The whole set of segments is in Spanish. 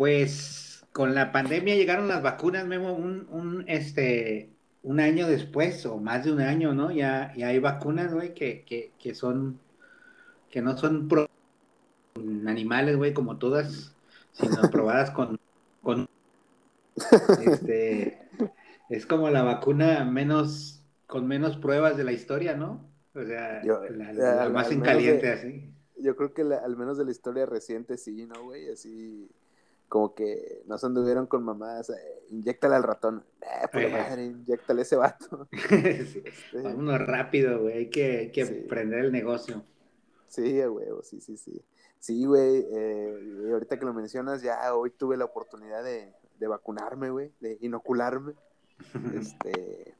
Pues con la pandemia llegaron las vacunas, Memo, un, un, este, un año después, o más de un año, ¿no? Ya, ya hay vacunas, güey, que, que, que son, que no son pro animales, güey, como todas, sino probadas con, con este, es como la vacuna menos, con menos pruebas de la historia, ¿no? O sea, la, más en caliente así. Yo creo que al menos de la historia reciente sí, ¿no, güey? Así como que no se anduvieron con mamás, eh, inyectale al ratón, eh, por madre, inyectale ese vato. sí. este... Vámonos rápido, güey, hay que, que prender el negocio. Sí, güey, sí, sí, sí. Sí, güey, eh, ahorita que lo mencionas, ya hoy tuve la oportunidad de, de vacunarme, güey, de inocularme. este,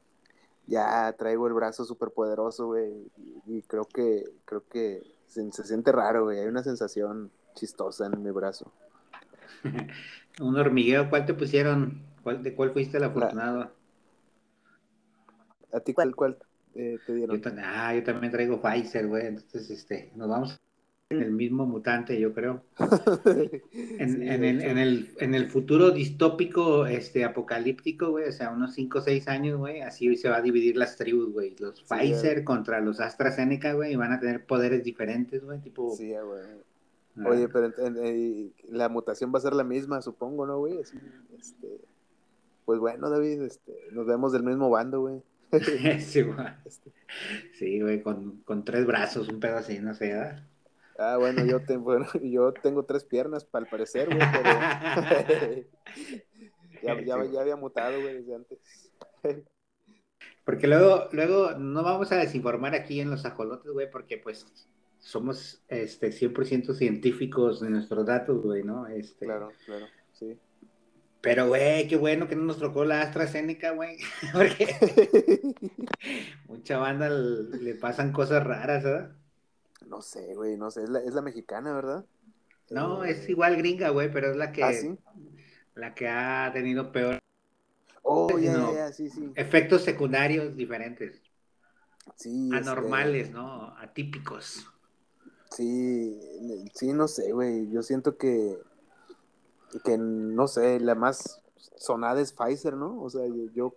ya traigo el brazo súper poderoso, güey, y, creo que, creo que se, siente raro, güey, hay una sensación chistosa en mi brazo. Un hormigueo, ¿cuál te pusieron? ¿Cuál, ¿De cuál fuiste el afortunado? ¿A ti cuál, cuál eh, te dieron? Yo, ah, yo también traigo Pfizer, güey, entonces, este, nos vamos el mismo mutante, yo creo. En, el, en, el, en, el, futuro distópico, este, apocalíptico, güey, o sea, unos 5 o 6 años, güey, así se va a dividir las tribus, güey. Los Pfizer contra los AstraZeneca, güey, y van a tener poderes diferentes, güey, tipo... Sí, güey. Oye, pero la mutación va a ser la misma, supongo, ¿no, güey? Así, este... Pues bueno, David, este, nos vemos del mismo bando, güey. sí, güey. Sí, güey, con, con tres brazos, un pedo así, no sé, ¿verdad? Ah, bueno, yo, bueno, yo tengo tres piernas, para el parecer, güey, pero... ya, ya, ya, había mutado, güey, desde antes. porque luego, luego no vamos a desinformar aquí en los ajolotes, güey, porque pues somos este 100% científicos de nuestros datos, güey, ¿no? Este... Claro, claro, sí. Pero, güey, qué bueno que no nos tocó la AstraZeneca, güey. Porque mucha banda le pasan cosas raras, ¿verdad? No sé, güey, no sé, es la, es la mexicana, ¿verdad? No, eh, es igual gringa, güey, pero es la que, ¿Ah, sí? la que ha tenido peor. Oh, ya, ya, sí, sí. Efectos secundarios diferentes. Sí. Anormales, ¿no? Atípicos. Sí, sí, no sé, güey. Yo siento que, que, no sé, la más sonada es Pfizer, ¿no? O sea, yo,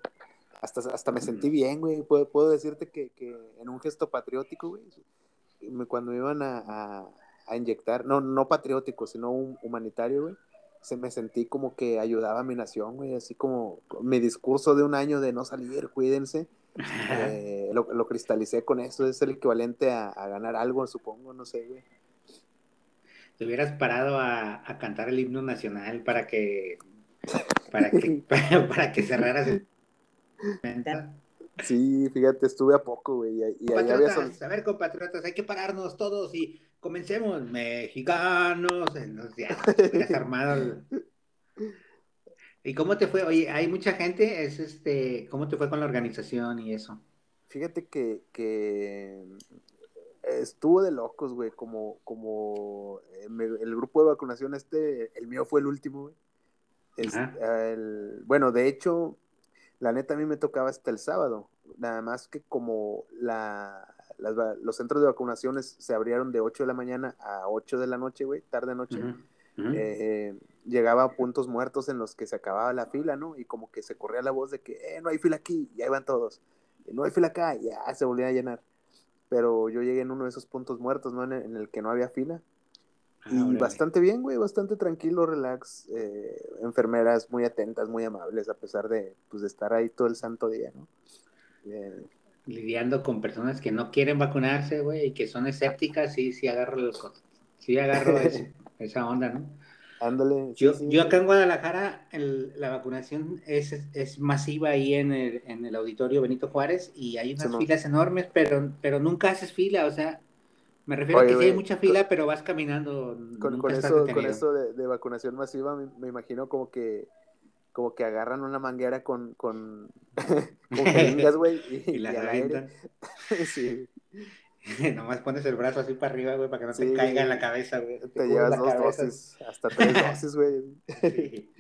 hasta, hasta me sentí bien, güey. Puedo, puedo decirte que, que en un gesto patriótico, güey, cuando me iban a, a, inyectar, no, no patriótico, sino un humanitario, güey, se me sentí como que ayudaba a mi nación, güey, así como mi discurso de un año de no salir, cuídense, eh, lo, lo, cristalicé con eso, es el equivalente a, a, ganar algo, supongo, no sé, güey. Te hubieras parado a, a cantar el himno nacional para que, para que, para, para que cerraras el... Sí, fíjate, estuve a poco, güey. Y, ahí había A ver, compatriotas, hay que pararnos todos y comencemos. Mexicanos, ya, armado. ¿Y cómo te fue? Oye, hay mucha gente, es este, ¿cómo te fue con la organización y eso? Fíjate que, que estuvo de locos, güey, como, como eh, el grupo de vacunación este, el mío fue el último, güey. El, bueno, de hecho, la neta a mí me tocaba hasta el sábado, nada más que como la, los centros de vacunaciones se abrieron de 8 de la mañana a 8 de la noche, güey, tarde noche, eh, llegaba a puntos muertos en los que se acababa la fila, ¿no? Y como que se corría la voz de que, eh, no hay fila aquí, y ahí van todos, no hay fila acá, ya se volvía a llenar. Pero yo llegué en uno de esos puntos muertos, ¿no? En el que no había fila Ah, y bastante bien, güey, bastante tranquilo, relax. Eh, enfermeras muy atentas, muy amables, a pesar de, pues, de estar ahí todo el santo día, ¿no? Lidiando con personas que no quieren vacunarse, güey, y que son escépticas, sí, sí agarro, los, sí agarro esa onda, ¿no? Ándale. Yo, yo acá en Guadalajara, la vacunación es, es masiva ahí en el, en el auditorio Benito Juárez y hay unas filas enormes, pero, pero nunca haces fila, o sea, me refiero a que sí hay mucha fila, pero vas caminando. Con, con eso, con eso de, de, vacunación masiva, me, imagino como que como que agarran una manguera con, con, con jeringas, güey, y, y, la revientan. sí. Nomás pones el brazo así para arriba, güey, para que no se te caiga en la cabeza, güey. Te, llevas dos dosis, hasta tres dosis, güey. Sí.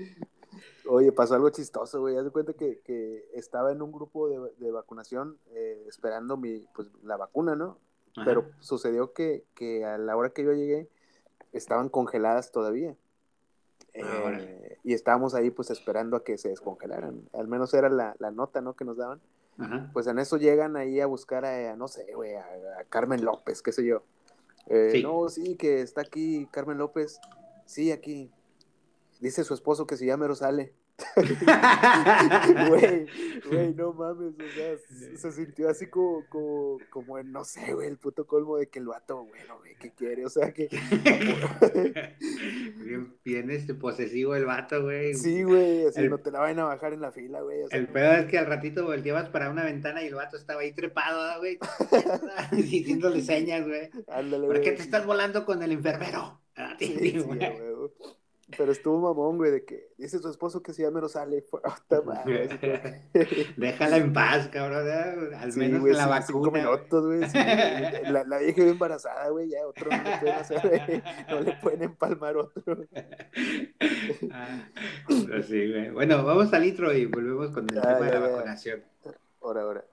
Oye, pasó algo chistoso, güey. Haz de cuenta que, que estaba en un grupo de, de vacunación eh, esperando mi, pues, la vacuna, ¿no? Pero sucedió que, que, a la hora que yo llegué estaban congeladas todavía. Eh, y estábamos ahí pues esperando a que se descongelaran. Al menos era la, la nota, ¿no? Que nos daban. Pues en eso llegan ahí a buscar a, no sé, güey, a, Carmen López, qué sé yo. Eh, no, sí, que está aquí Carmen López. Sí, aquí. Dice su esposo que si ya mero sale. Güey, güey, no mames, o sea, se sintió así como, como, como en, no sé, güey, el puto colmo de que el vato, bueno, güey, ¿qué quiere? O sea, que... bien, este posesivo el vato, güey. Sí, güey, así no te la vayan a bajar en la fila, güey. el pedo es que al ratito volteabas para una ventana y el vato estaba ahí trepado, güey, diciéndole señas, güey. ¿Por qué te estás volando con el enfermero? Sí, sí, güey. Pero estuvo mamón, güey, de que dice su esposo que si ya menos sale. Déjala en paz, cabrón. Al menos güey, la vacuna. Cinco minutos, güey. la, la, vieja embarazada, güey. Ya otro no le pueden hacer, No le pueden empalmar otro. ah, sí, güey. Bueno, vamos al intro y volvemos con el tema de la vacunación. Ahora, ahora.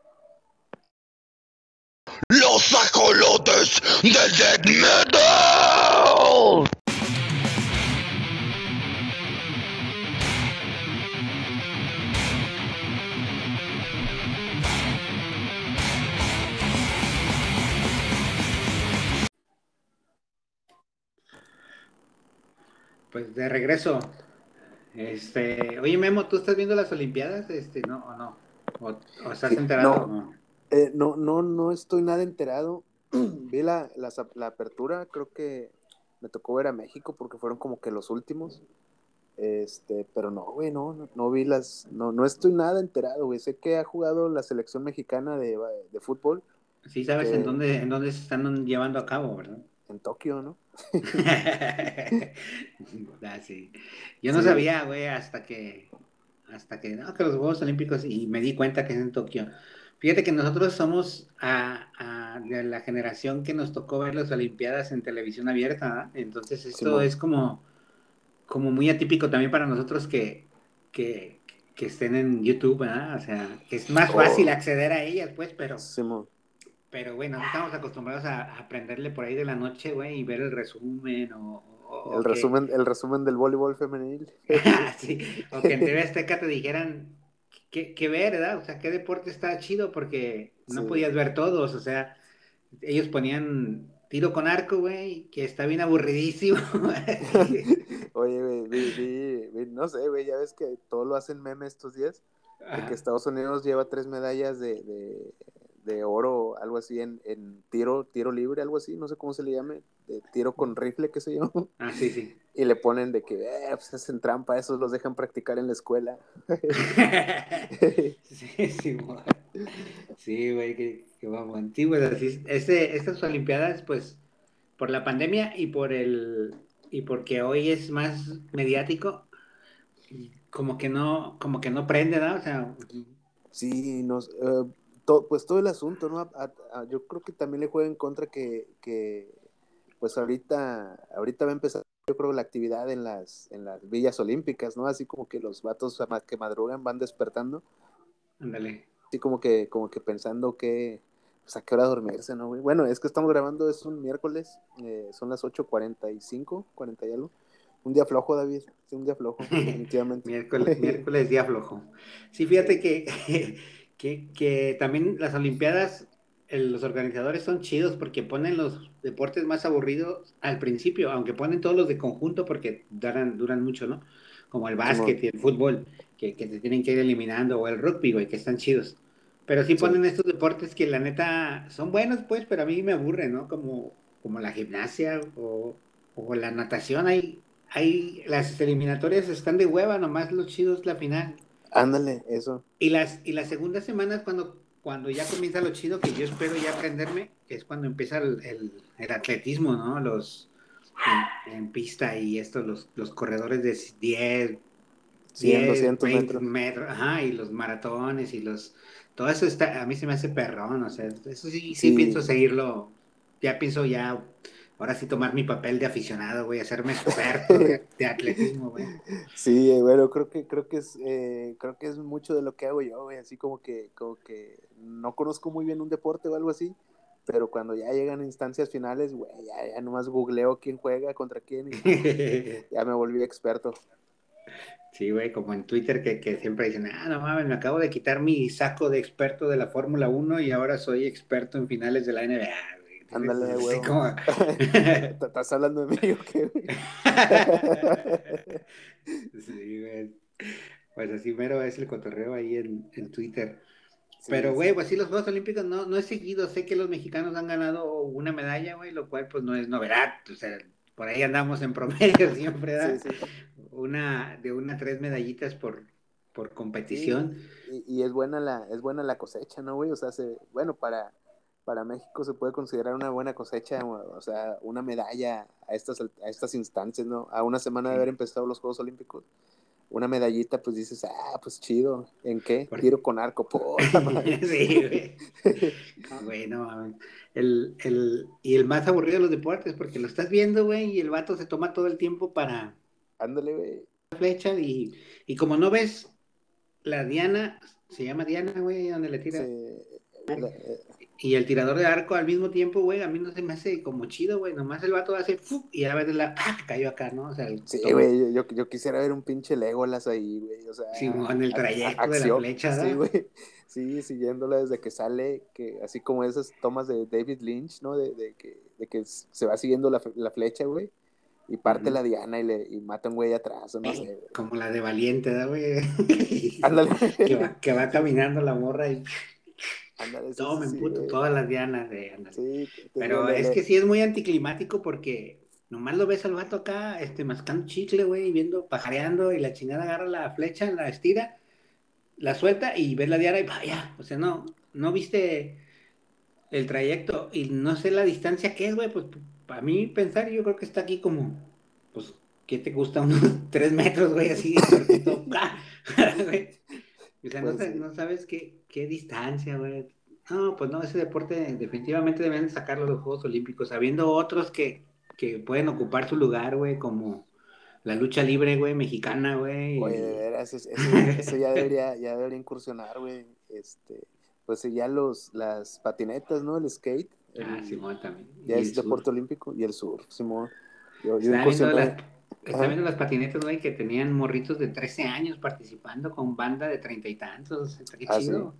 Los ajolotes del Dead Metal. Pues de regreso. Este, oye Memo, ¿tú estás viendo las Olimpiadas? Este, no o no? ¿O, estás enterado? No, eh, no, no, no estoy nada enterado. Vi la, la, apertura, creo que me tocó ver a México porque fueron como que los últimos. Este, pero no, güey, no, no, vi las, no, no estoy nada enterado, güey. Sé que ha jugado la selección mexicana de, de fútbol. Sí, sabes en dónde, en dónde se están llevando a cabo, ¿verdad? En Tokio, ¿no? ah, sí. Yo no sabía, güey, hasta que, hasta que, no, que los Juegos Olímpicos, y me di cuenta que es en Tokio. Fíjate que nosotros somos a, de la generación que nos tocó ver las Olimpiadas en televisión abierta, entonces esto es como, como muy atípico también para nosotros que, que, que estén en YouTube, ¿verdad? O sea, que es más fácil oh. acceder a ellas, pues, pero... Pero bueno, estamos acostumbrados a aprenderle por ahí de la noche, güey, y ver el resumen o... el, resumen, el resumen del voleibol femenil. sí, o que en TV Azteca te dijeran qué, qué ver, ¿verdad? O sea, qué deporte está chido porque no podías ver todos, o sea, ellos ponían tiro con arco, güey, que está bien aburridísimo. Oye, güey, no sé, güey, ya ves que todo lo hacen meme estos días, de que Estados Unidos lleva tres medallas de, de de oro, algo así, en, en, tiro, tiro libre, algo así, no sé cómo se le llame, de tiro con rifle, qué sé yo. Ah, sí, sí. Y le ponen de que, eh, pues hacen trampa, esos los dejan practicar en la escuela. sí, sí, güey. Sí, güey, que, que vamos, antiguo. Este, estas Olimpiadas, pues, por la pandemia y por el, y porque hoy es más mediático, como que no, como que no prende, ¿no? O sea... Sí, nos, pues todo el asunto, ¿no? yo creo que también le juega en contra que, que, pues ahorita, ahorita va a empezar, yo creo, la actividad en las, en las villas olímpicas, ¿no? Así como que los vatos que madrugan van despertando. Ándale. Así como que, como que pensando que, pues a qué hora dormirse, ¿no, Bueno, es que estamos grabando, es un miércoles, eh, son las 8.45, 40 y algo. Un día flojo, David. Sí, un día flojo, definitivamente. miércoles, miércoles, día flojo. Sí, fíjate que que, también las Olimpiadas, los organizadores son chidos porque ponen los deportes más aburridos al principio, aunque ponen todos los de conjunto porque duran, duran mucho, ¿no? Como el básquet y el fútbol, que, que te tienen que ir eliminando, o el rugby, güey, que están chidos. Pero sí ponen estos deportes que la neta son buenos, pues, pero a mí me aburren, ¿no? Como, como la gimnasia o, o la natación. Hay, hay, las eliminatorias están de hueva, nomás los chidos la final. Ándale, eso. Y las, y las segundas semanas cuando, cuando ya comienza lo chido, que yo espero ya aprenderme, que es cuando empieza el, el, atletismo, ¿no? Los en, pista y estos, los, los corredores de 10, 100, 200 metros. Ajá, y los maratones y los... Todo eso está, a mí se me hace perrón, o sea, eso sí, sí pienso seguirlo, ya pienso ya ahora sí tomar mi papel de aficionado, güey, hacerme experto de, atletismo, güey. Sí, bueno, creo que, creo que es, eh, creo que es mucho de lo que hago yo, güey, así como que, como que no conozco muy bien un deporte o algo así, pero cuando ya llegan instancias finales, güey, ya, ya nomás googleo quién juega, contra quién, y ya me volví experto. Sí, güey, como en Twitter que, que, siempre dicen, ah, no mames, me acabo de quitar mi saco de experto de la Fórmula 1 y ahora soy experto en finales de la NBA. Ándale, güey. Como... ¿Estás hablando de mí o qué, sí, güey. Pues así mero es el cotorreo ahí en, en Twitter. Pero, güey, pues sí, los Juegos Olímpicos no, no he seguido. Sé que los mexicanos han ganado una medalla, güey, lo cual pues no es novedad. O sea, por ahí andamos en promedio siempre, ¿verdad? Sí, sí. Una, de una tres medallitas por, por competición. y, y, es buena la, es buena la cosecha, ¿no, güey? O sea, se, bueno, para, para México se puede considerar una buena cosecha, o sea, una medalla a estas, a estas instancias, ¿no? A una semana de haber empezado los Juegos Olímpicos una medallita, pues dices, ah, pues chido. ¿En qué? Tiro con arco, sí, güey. bueno, el, el, y el más aburrido de los deportes, porque lo estás viendo, güey, y el vato se toma todo el tiempo para. Ándale, güey. La flecha, y, y como no ves la Diana, se llama Diana, güey, donde le tira. Y el tirador de arco al mismo tiempo, güey, a mí no se me hace como chido, güey. Nomás el vato hace y a veces la ¡ah! cayó acá, ¿no? O sea, sí, güey, yo, yo, quisiera ver un pinche Legolas ahí, güey. O sea, sí, en el trayecto de la flecha, Sí, güey. Sí, siguiéndola desde que sale, que así como esas tomas de David Lynch, ¿no? De, de, que, de que se va siguiendo la, la flecha, güey. Y parte la diana y, le, y mata un güey atrás, no sé. Como la de Valiente, ¿no, güey? Ándale. que, va, que va caminando la morra y no, me emputo todas las dianas de Sí, Pero es que sí es muy anticlimático porque nomás lo ves al vato acá, este, mascando chicle, güey, viendo, pajareando, y la chingada agarra la flecha, la estira, la suelta y ves la diana y vaya. O sea, no, no viste el trayecto y no sé la distancia que es, güey, pues para mí pensar, yo creo que está aquí como, pues, ¿qué te gusta? Unos tres metros, güey, así, O sea, no, pues no, sabes qué, qué distancia, güey. No, pues no, ese deporte definitivamente deben sacarlo de los Juegos Olímpicos, habiendo otros que, que pueden ocupar su lugar, güey, como la lucha libre, güey, mexicana, güey. Oye, de veras, eso, eso, ya, debería, ya debería incursionar, güey. Este, pues ya los, las patinetas, ¿no? El skate. ah, Simón también. Ya es deporte olímpico. Y el surf, Simón. Yo, yo incursioné... Está viendo las patinetas, güey, que tenían morritos de 13 años participando con banda de treinta y tantos. Qué ah, chido.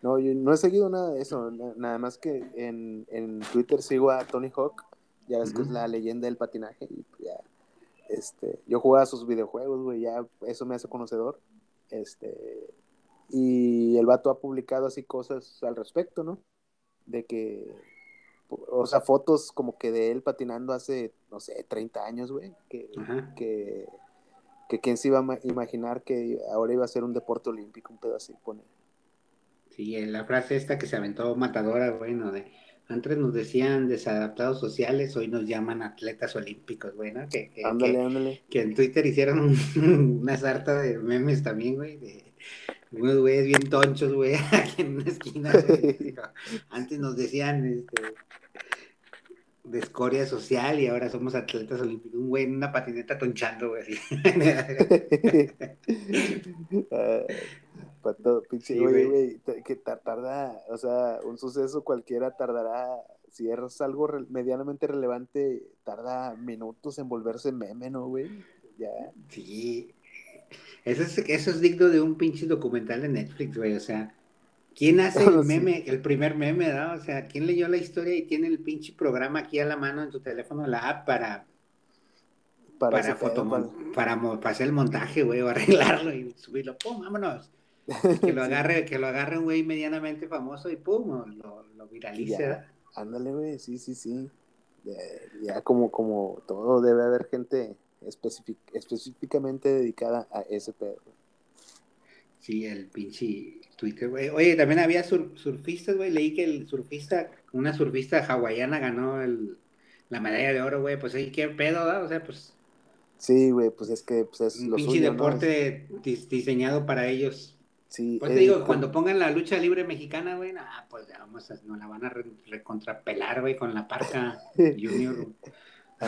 No, yo no he seguido nada de eso. Nada más que en, en Twitter sigo a Tony Hawk. Ya ves que es la leyenda del patinaje. Y pues ya, este, yo jugaba sus videojuegos, güey. Ya eso me hace conocedor. Este, y el vato ha publicado así cosas al respecto, ¿no? De que o sea, fotos como que de él patinando hace, no sé, 30 años, güey, que, que, que quién se iba a imaginar que ahora iba a ser un deporte olímpico, un pedo así, pone. Sí, la frase esta que se aventó matadora, bueno, de antes nos decían desadaptados sociales, hoy nos llaman atletas olímpicos, güey, ¿no? Que, que, ándale, ándale. que en Twitter hicieron una sarta de memes también, güey, de unos güeyes bien tonchos, güey, aquí en una esquina. Antes nos decían, este, de escoria social y ahora somos atletas olímpicos. Un güey en una patineta tonchando, güey, así. para todo, pinche, güey, güey, que tarda, o sea, un suceso cualquiera tardará, si es algo medianamente relevante, tarda minutos en volverse meme, ¿no, güey? Ya. Sí. Eso es, eso es digno de un pinche documental de Netflix, güey, o sea ¿Quién hace el meme, el primer meme, ¿no? O sea, ¿quién leyó la historia y tiene el pinche programa aquí a la mano en tu teléfono, la app para para, para, para, hacer el montaje, güey, o arreglarlo y subirlo, pum, vámonos. que lo agarre, que lo agarre un güey medianamente famoso y pum, lo, lo viralice. ándale, güey, sí, sí, sí. Ya, como, como todo debe haber gente específicamente dedicada a ese pedo. Sí, el pinche Twitter, güey. Oye, también había surfistas, güey. Leí que el surfista, una surfista hawaiana ganó el, la medalla de oro, güey. Pues ahí qué pedo, ¿da? O sea, pues. Sí, güey, pues es que pues es un pinche deporte diseñado para ellos. Sí. Pues te digo, cuando pongan la lucha libre mexicana, güey, ah, pues ya vamos a, nos la van a recontrapelar, güey, con la parca Junior.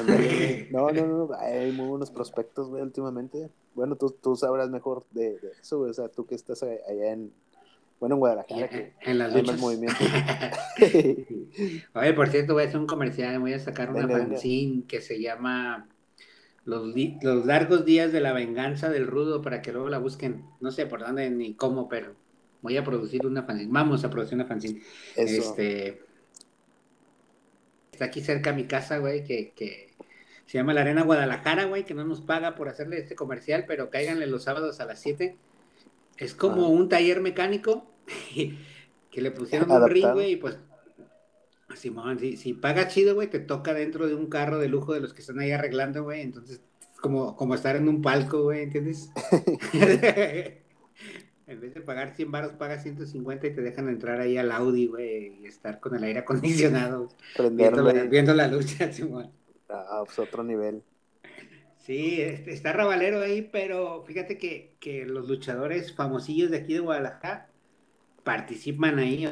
No, no, no, hay muy buenos prospectos, güey, últimamente bueno, tú, tú sabrás mejor de, eso, güey. O sea, tú que estás allá en, Bueno, en Guadalajara. Que en las luchas. Movimiento. Oye, por cierto, voy a hacer un comercial. Voy a sacar una fanzine que se llama los, los largos días de la venganza del rudo para que luego la busquen. No sé por dónde ni cómo, pero voy a producir una fanzine. Vamos a producir una fanzine. Este. Está aquí cerca de mi casa, güey, que, que se llama La Arena Guadalajara, güey, que no nos paga por hacerle este comercial, pero cáiganle los sábados a las 7. Es como ah. un taller mecánico que le pusieron un ring, güey, y pues, Simón, si, si paga chido, güey, te toca dentro de un carro de lujo de los que están ahí arreglando, güey, entonces es como, como estar en un palco, güey, ¿entiendes? en vez de pagar 100 baros, pagas 150 y te dejan entrar ahí al Audi, güey, y estar con el aire acondicionado, viendo, viendo, la lucha, Simón. Ah, pues otro nivel. Sí, está Rabalero ahí, pero fíjate que, que los luchadores famosillos de aquí de Guadalajara participan ahí.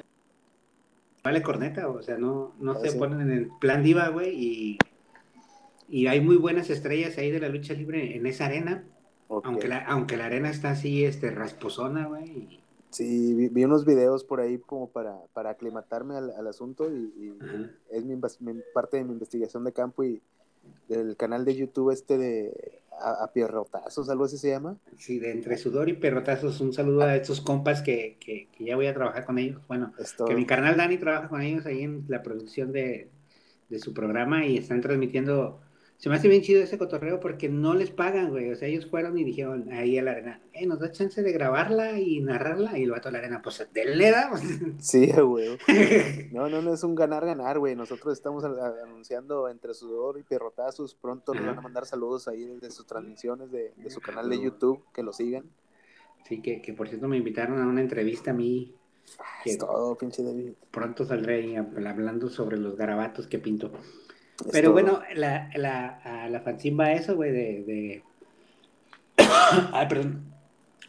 Vale corneta, o sea, no, no ah, se ponen en el plan diva, güey, y, y hay muy buenas estrellas ahí de la lucha libre en esa arena. Aunque, la, aunque la arena está así, este, rasposona, güey. Sí, vi, unos videos por ahí como para, para aclimatarme al, asunto y, es mi, parte de mi investigación de campo y del canal de YouTube este de a, Pierrotazos, algo así se llama. Sí, de Entre Sudor y Pierrotazos, un saludo a estos compas que, que, ya voy a trabajar con ellos. Bueno, que mi carnal Dani trabaja con ellos ahí en la producción de, de su programa y están transmitiendo se me hace bien chido ese cotorreo porque no les pagan, güey. O sea, ellos fueron y dijeron ahí a la arena, eh, nos da chance de grabarla y narrarla. Y el vato a la arena, pues denle damos. Sí, güey. No, no, no es un ganar-ganar, güey. Nosotros estamos anunciando entre sudor y perrotazos. Pronto nos van a mandar saludos ahí desde sus transmisiones de, su canal de YouTube, que lo sigan. Sí, que, que por cierto me invitaron a una entrevista a mí. Ah, es todo, pinche David. Pronto saldré ahí hablando sobre los garabatos que pinto. Pero bueno, la, la, la fanzine va a eso, güey, de, de... Ay, perdón.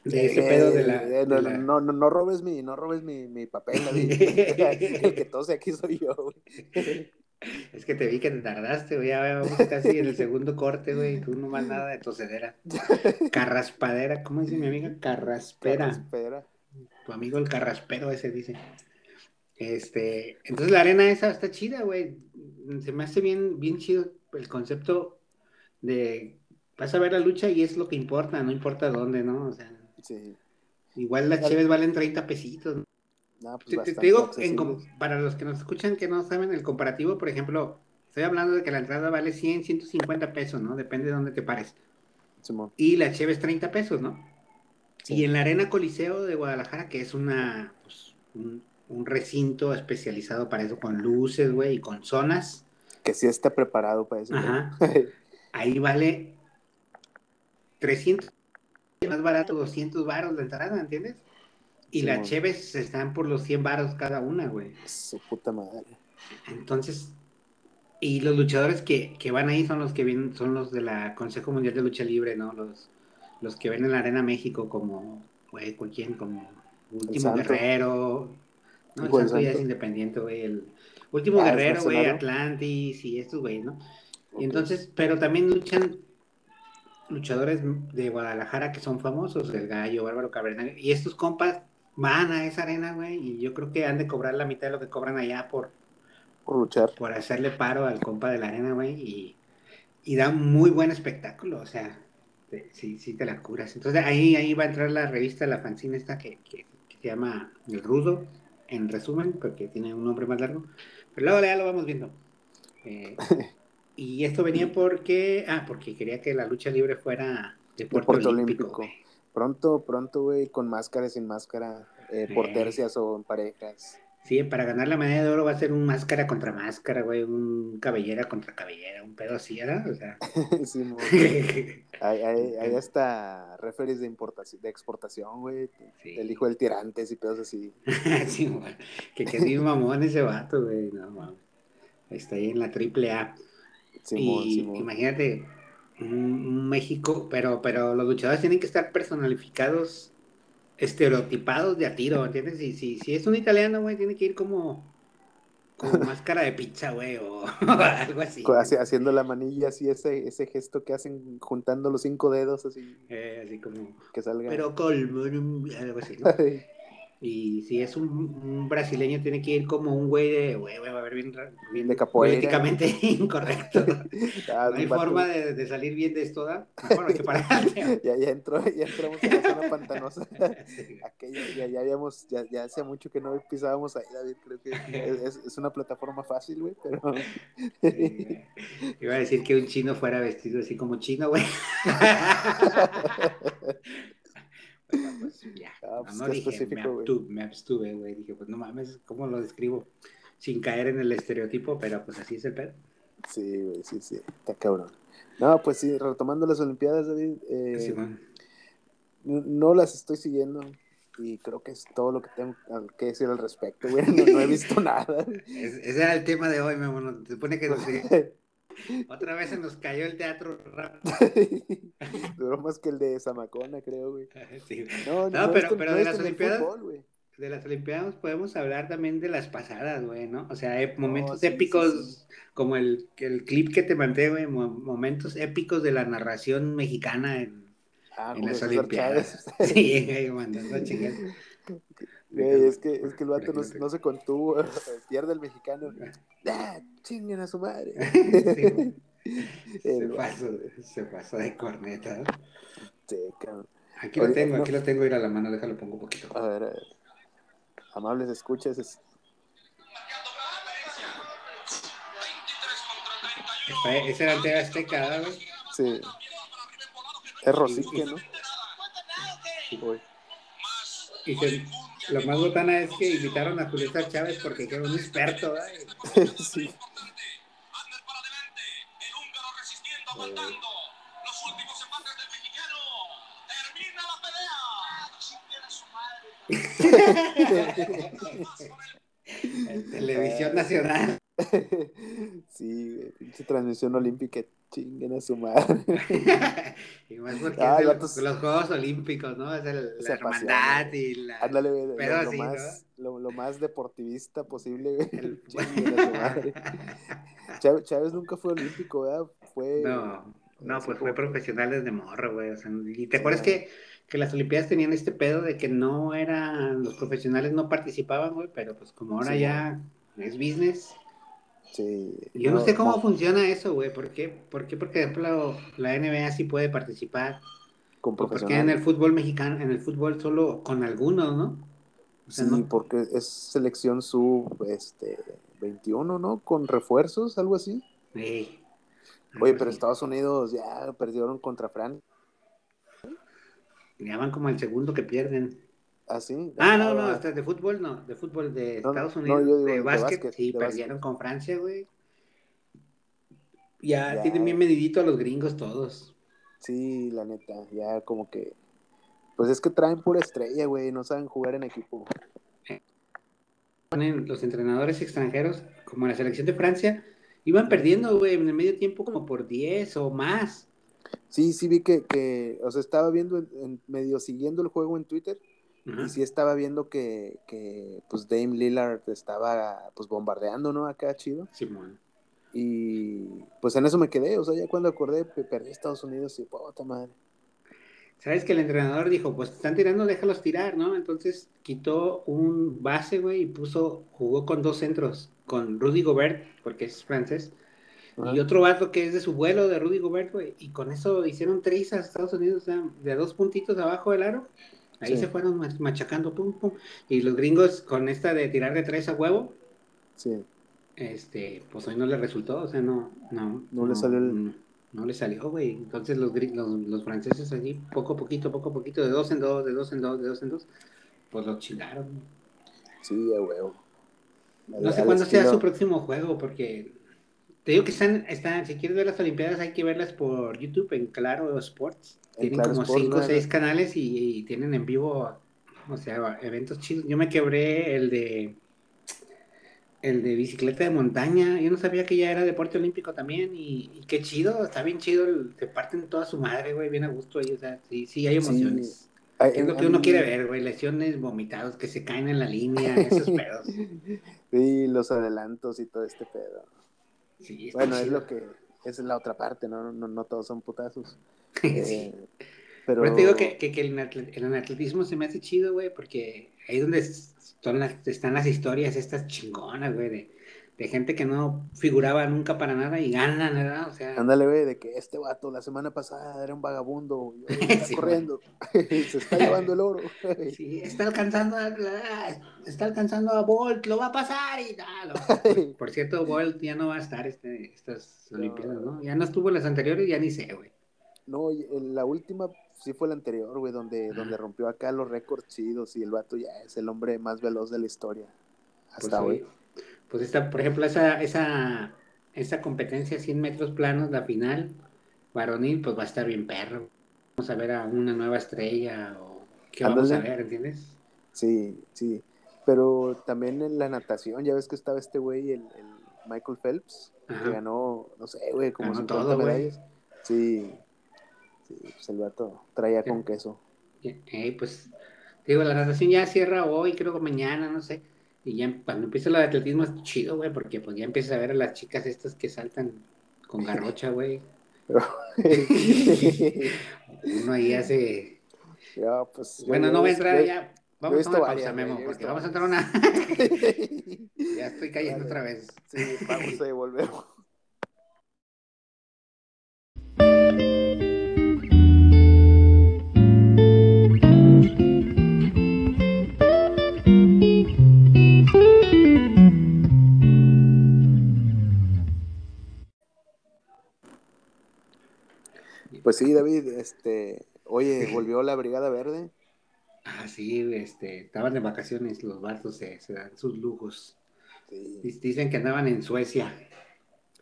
De ese pedo de la, eh, no, no, no, no, robes mi, no robes mi, mi papel, el que tose aquí soy yo, güey. Es que te vi que te tardaste, güey. Ya vamos casi en el segundo corte, güey. Tú no más nada de tosedera. Carraspadera, ¿cómo dice mi amiga? Carraspera. Carraspera. Tu amigo el carraspero ese dice. Este, entonces la arena esa está chida, güey. Se me hace bien, bien chido el concepto de vas a ver la lucha y es lo que importa, no importa dónde, ¿no? O sea, sí. igual las cheves valen 30 pesitos. Pues te, digo, para los que nos escuchan que no saben el comparativo, por ejemplo, estoy hablando de que la entrada vale 100, 150 pesos, ¿no? Depende de dónde te pares. y la cheves 30 pesos, ¿no? Y en la Arena Coliseo de Guadalajara, que es una, pues, un recinto especializado para eso, con luces, güey, y con zonas. Que sí está preparado para eso. Ajá. Ahí vale 300, más barato, 200 baros la entrada, ¿entiendes? Y las cheves están por los 100 baros cada una, güey. Su puta madre. Entonces, y los luchadores que, que, van ahí son los que vienen, son los de la Consejo Mundial de Lucha Libre, ¿no? Los, los que ven en la Arena México como, güey, ¿con quién? Como Último Guerrero, no, el ya es independiente, güey. El último ah, guerrero, güey, Atlantis y estos, güey, ¿no? Y entonces, pero también luchan luchadores de Guadalajara que son famosos, el Gallo, Bárbaro Cabrera, y estos compas van a esa arena, güey, y yo creo que han de cobrar la mitad de lo que cobran allá por, por luchar. Por hacerle paro al compa de la arena, güey, y, y da un muy buen espectáculo, o sea, sí, sí te la curas. Entonces ahí, ahí va a entrar la revista, la fanzine esta que, que se llama El Rudo, en resumen, porque tiene un nombre más largo, pero luego ya lo vamos viendo. Eh, y esto venía porque, ah, porque quería que la lucha libre fuera de Puerto, Olímpico. Pronto, pronto, güey, con máscara, sin máscara, eh, por tercias o en parejas. Sí, para ganar la medalla de oro va a ser un máscara contra máscara, güey, un cabellera contra cabellera, un pedo así, ¿verdad? O sea. sí, hay, hay, hay, hasta referees de importación, de exportación, güey. El hijo del tirantes y pedos así. sí, güey. Que qué mamón ese vato, güey. No, mames. Está ahí en la triple A. y imagínate, un, México, pero, pero los luchadores tienen que estar personalificados estereotipados de a tiro, ¿entiendes? Si, si, si es un italiano, güey, tiene que ir como, como máscara de pizza, güey, o algo así. Haciendo la manilla, así, ese, ese gesto que hacen juntando los cinco dedos, así. Eh, así como. Que salga. Pero colmo, algo así, Y si es un, un brasileño, tiene que ir como un güey de, güey, güey, va a ver bien, bien De capoeira. políticamente incorrecto. Ah, No hay forma de, de salir bien de esto, ¿da? Mejor hay que pararte. Ya, ya entró, ya entramos en la zona pantanosa. Sí. Aquella, ya, ya habíamos, ya, ya hacía mucho que no pisábamos ahí, David. Creo que es, es- una plataforma fácil, güey, pero. Sí. Iba a decir que un chino fuera vestido así como chino, güey. Pero, pues, ya. Ah, pues, no, qué dije, me, específico, güey. abstu- me abstuve, güey. Dije, pues no mames, ¿cómo lo describo? Sin caer en el estereotipo, pero pues así es el pedo. Sí, güey, sí, sí. Está cabrón. No, pues sí, retomando las Olimpiadas, David. eh, Sí, no, no las estoy siguiendo. Y creo que es todo lo que tengo que decir al respecto, güey. No, no he visto nada. Es- ese era el tema de hoy, mi amor. Se supone que nos- otra vez se nos cayó el teatro rap. Duró más que el de Zamacona, creo, güey. Sí, güey. No, No, he pero- pero de las Olimpiadas, fútbol. De las Olimpiadas podemos hablar también de las pasadas, güey, ¿no? O sea, momentos sí, épicos, sí, sí. como el, el clip que te mandé, güey, mo- momentos épicos de la narración mexicana en, Ah, en las Olimpiadas. Sí, güey, mandando a chingar. Güey, es que, es que el vato no, no se contuvo, pierde el mexicano. ¡Ah, chinguen a su madre! Sí, güey. se, pasó, se pasó de corneta. ¿no? sí, cabrón. Aquí lo Oye, tengo, no. aquí lo tengo, ir a la mano, déjalo pongo un poquito. A ver, a ver. Amables escuchas. es- Ese ese era el TV Azteca, ¿verdad, güey? Sí. Es Rosique, ¿no? Uy. Y se- lo más botana es que invitaron a Julio César Chávez porque era un experto, ¿verdad? sí. En Televisión Nacional. sí, güey, pinche transmisión olímpica, chinguen a su madre. y más porque Ah, es de ya los, los Juegos Olímpicos, ¿no? Es el- la hermandad y la... Ándale, güey, lo, Pero lo sí, más, lo, lo más deportivista posible, güey. el- Chinguen a su madre. Chávez, Chávez nunca fue olímpico, ¿verdad? Fue. No, no, pues fue profesional desde morro, güey. O sea, y te Sí. acuerdas que, que las Olimpiadas tenían este pedo de que no eran, los profesionales no participaban, güey, pero pues como ahora Sí, ya es business. Sí. Yo no, sé cómo no, funciona eso, güey. ¿Por qué? ¿Por qué? Porque, por ejemplo, la NBA sí puede participar. Con ¿O ¿Por qué en profesionales. el fútbol mexicano, en el fútbol solo con algunos, no? O sea, Sí, no- porque es selección sub este, 21, ¿no? Con refuerzos, algo así. Ey. Oye, Algo pero. Estados Unidos ya perdieron contra Francia. Ya van como el segundo que pierden. ¿Ah, sí? Ah, no, no, Ah, hasta de fútbol no, de fútbol de No, Estados Unidos, digo de, de básquet, sí, de perdieron con Francia, güey. Ya, Ya. tienen bien medidito a los gringos todos. Sí, la neta, ya como que... Pues es que traen pura estrella, güey, no saben jugar en equipo. Ponen los entrenadores extranjeros, como la selección de Francia, iban perdiendo, güey, en el medio tiempo como por 10 o más. Sí, sí vi que, que o sea, estaba viendo, en, en- medio siguiendo el juego en Twitter, Ajá. y sí estaba viendo que, que, pues Dame Lillard estaba, pues bombardeando, ¿no? Acá chido. Simón. Y pues en eso me quedé, o sea, ya cuando acordé, pe- perdí Estados Unidos y puta madre. ¿Sabes que el entrenador dijo, pues están tirando, déjalos tirar, ¿no? Entonces quitó un base, güey, y puso, jugó con dos centros, con Rudy Gobert, porque es francés, y otro vato que es de su vuelo de Rudy Gobert, güey, y con eso hicieron tres a Estados Unidos, o sea, de dos puntitos abajo del aro, ahí Sí. se fueron mach- machacando, pum, pum, y los gringos con esta de tirar de tres a huevo, Sí, este, pues hoy no le resultó, o sea, no, no. No le salió el- No, no le salió, güey. Entonces los, los, los franceses allí, poco a poquito, poco a poquito, de dos en dos, de dos en dos, de dos en dos, pues los chingaron. sí, a huevo. No sé cuándo sea su próximo juego, porque te digo que están, están, si quieres ver las Olimpiadas hay que verlas por YouTube en Claro Sports. En Tienen Claro como Sports, cinco o seis canales y, y tienen en vivo, o sea, eventos chidos. Yo me quebré el de el de bicicleta de montaña. Yo no sabía que ya era deporte olímpico también y, y qué chido, está bien chido. el- te parten toda su madre, güey, bien a gusto ahí. O sea, sí, sí hay Sí. emociones. Ay, Es lo que uno mí- quiere ver, güey, lesiones, vomitados, que se caen en la línea, esos pedos. Sí, los adelantos y todo este pedo. Sí, Bueno, es lo que, esa es la otra parte, ¿no? No, no todos son putazos. Sí. Eh, Pero, te digo que, que, que el, el, atletismo se me hace chido, güey, porque ahí donde están las, están las historias estas chingonas, güey, de de gente que no figuraba nunca para nada y ganan, ¿verdad? O sea... Ándale, güey, de que este vato la semana pasada era un vagabundo, y está corriendo, se está llevando el oro. sí, está alcanzando a, está alcanzando a Bolt, lo va a pasar y tal. Por cierto, Bolt ya no va a estar este, estas Olimpiadas, ¿no? Ya no estuvo en las anteriores, ya ni sé, güey. No, la última sí fue la anterior, güey, donde, donde rompió acá los récords chidos y el vato ya es el hombre más veloz de la historia. Pues Hasta hoy pues esta, por ejemplo, esa, esa, esa competencia 100 metros planos, la final, varonil, pues va a estar bien perro. Vamos a ver a una nueva estrella o qué vamos a ver, ¿entiendes? Sí, sí. Pero también en la natación, ya ves que estaba este güey, el, Michael Phelps, que ganó, no sé, güey, como ganó todo, medallas. Sí, sí, pues el vato traía con queso. Eh, pues, digo, la natación ya cierra hoy, creo que mañana, no sé. Y ya cuando empieza de atletismo es chido, güey, porque pues ya empiezas a ver a las chicas estas que saltan con garrocha, güey. Uno ahí hace. Ya, pues, bueno, no voy a entrar ya. Vamos a una pausa, Memo, porque vamos a entrar una. ya estoy cayendo otra vez. Sí, vamos a volvemos. Pues sí, David, este, oye, volvió la Brigada Verde. Ah, sí, este, estaban de vacaciones, los vatos se, dan sus lujos. Dicen que andaban en Suecia.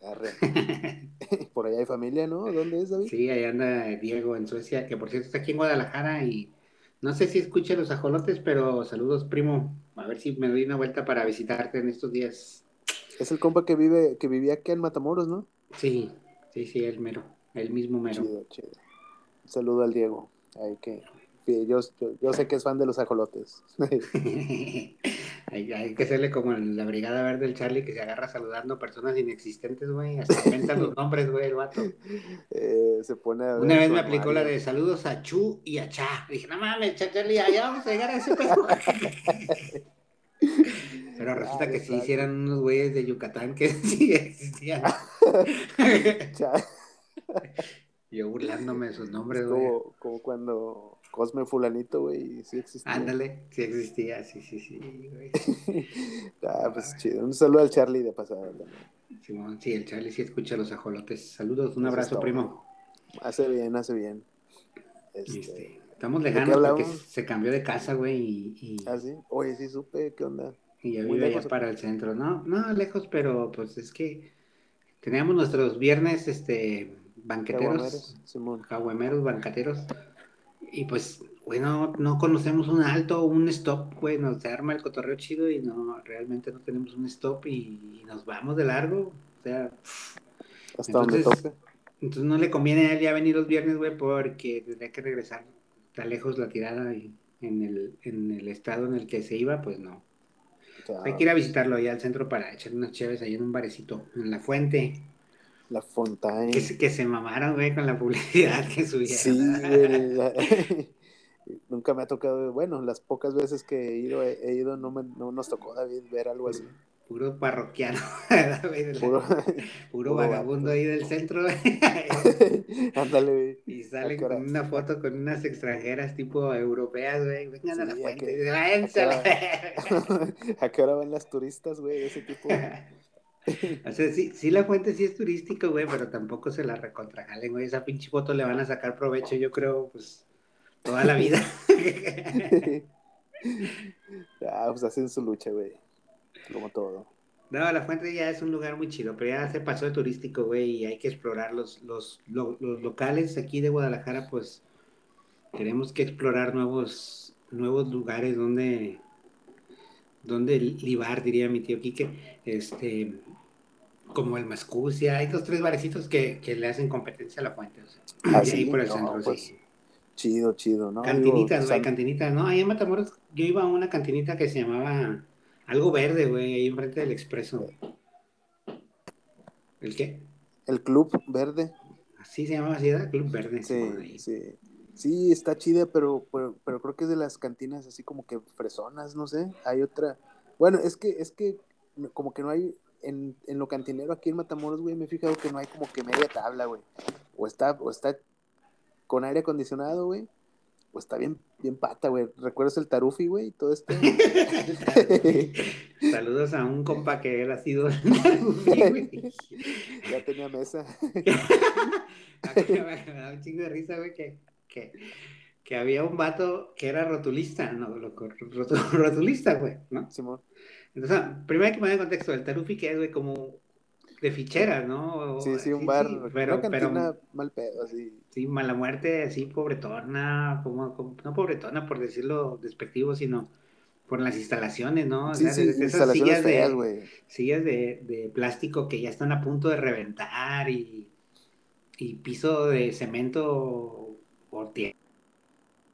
por allá hay familia, ¿no? ¿Dónde es, David? Sí, allá anda Diego en Suecia, que por cierto está aquí en Guadalajara y no sé si escucha los ajolotes, pero saludos, primo. A ver si me doy una vuelta para visitarte en estos días. Es el compa que vive, que vivía aquí en Matamoros, ¿no? Sí, sí, sí, el mero. El mismo mero. Chido, chido. Un saludo al Diego. Hay que, yo, yo, sé que es fan de los ajolotes. hay, que hacerle como la Brigada Verde del Charlie que se agarra saludando personas inexistentes, güey. Hasta inventan los nombres, güey, el vato. Eh, se pone Una vez me aplicó la de saludos a Chu y a Cha. Dije, no mames, Charlie, allá vamos a llegar a ese pedo. Pero resulta que sí hicieran unos güeyes de Yucatán que sí existían. Yo burlándome de sus nombres, güey. Como, como, cuando Cosme Fulanito, güey, sí existía. Ándale, sí existía, sí, sí, sí, güey. ah, pues chido. Un saludo al Charlie de pasada también. sí, el Charlie sí escucha los ajolotes. Saludos, un abrazo, primo. Hace bien, hace bien. Este, este estamos lejanos porque se cambió de casa, güey, y, Ah, sí. Oye, sí supe, ¿qué onda? Y ya vive allá para el centro. No, no, lejos, pero pues es que teníamos nuestros viernes, este banqueteros, jaguemeros, banqueteros. Y pues, bueno, no conocemos un alto, un stop, pues nos se arma el cotorreo chido y no, realmente no tenemos un stop y, nos vamos de largo. O sea, hasta entonces, donde Entonces no le conviene a él ya venir los viernes, güey, porque tendría que regresar tan lejos la tirada y en el, en el estado en el que se iba, pues no. Hay que ir a visitarlo allá al centro para echar unas chaves ahí en un barecito, en la fuente. La Fontaine. Que, que se mamaron, güey, con la publicidad que subieron. Sí, Nunca me ha tocado, bueno, las pocas veces que he ido, he, ido no, me, no nos tocó, David, ver algo así. Puro parroquiano, puro, puro, vagabundo ahí del centro. Ándale, güey. Y sale con una foto con unas extranjeras tipo europeas, güey. Vengan a la fuente. ¿A qué hora van las turistas, güey? Ese tipo. O sea, sí, sí, la fuente sí es turístico, güey, pero tampoco se la recontrajalen, güey. Esa pinche foto le van a sacar provecho, yo creo, pues, toda la vida. ah, pues hacen su lucha, güey. Como todo. No, la fuente ya es un lugar muy chido, pero ya se pasó de turístico, güey, y hay que explorar los, los, los, locales aquí de Guadalajara, pues, tenemos que explorar nuevos, nuevos lugares donde donde libar, diría mi tío Quique, este, como el Mascucia, hay dos, tres barecitos que, que le hacen competencia a la fuente, o sea, ah, ahí por el centro, pues, sí. Chido, chido, ¿no? Cantinitas, güey, cantinitas, ¿no? Ahí en Matamoros yo iba a una cantinita que se llamaba algo verde, güey, ahí enfrente del expreso. ¿El qué? El Club Verde. Así se llamaba así, ¿verdad? Club Verde. Sí, sí. Sí, está chida, pero, pero, pero creo que es de las cantinas así como que fresonas, no sé. Hay otra. Bueno, es que, es que como que no hay, en, en lo cantinero aquí en Matamoros, güey, me he fijado que no hay como que media tabla, güey. O está, o está con aire acondicionado, güey. O está bien, bien pata, güey. ¿Recuerdas el Tarufi, güey? Todo esto. Saludos a un compa que era sido Tarufi, güey. ya tenía mesa. me da un chingo de risa, güey, que, que, que, había un vato que era rotulista, no, rotulista, güey, ¿no? Simón. Entonces, primero hay que poner en contexto, el Tarufi que es, como de fichera, ¿no? Sí, sí, un bar, pero, una cantina mal pedo, así. Sí, mala muerte, así, pobretona, como, como, no pobretona por decirlo despectivo, sino por las instalaciones, ¿no? Sí, sí, esas sillas feas, güey. Sillas de, de, plástico que ya están a punto de reventar y, y piso de cemento por tierra,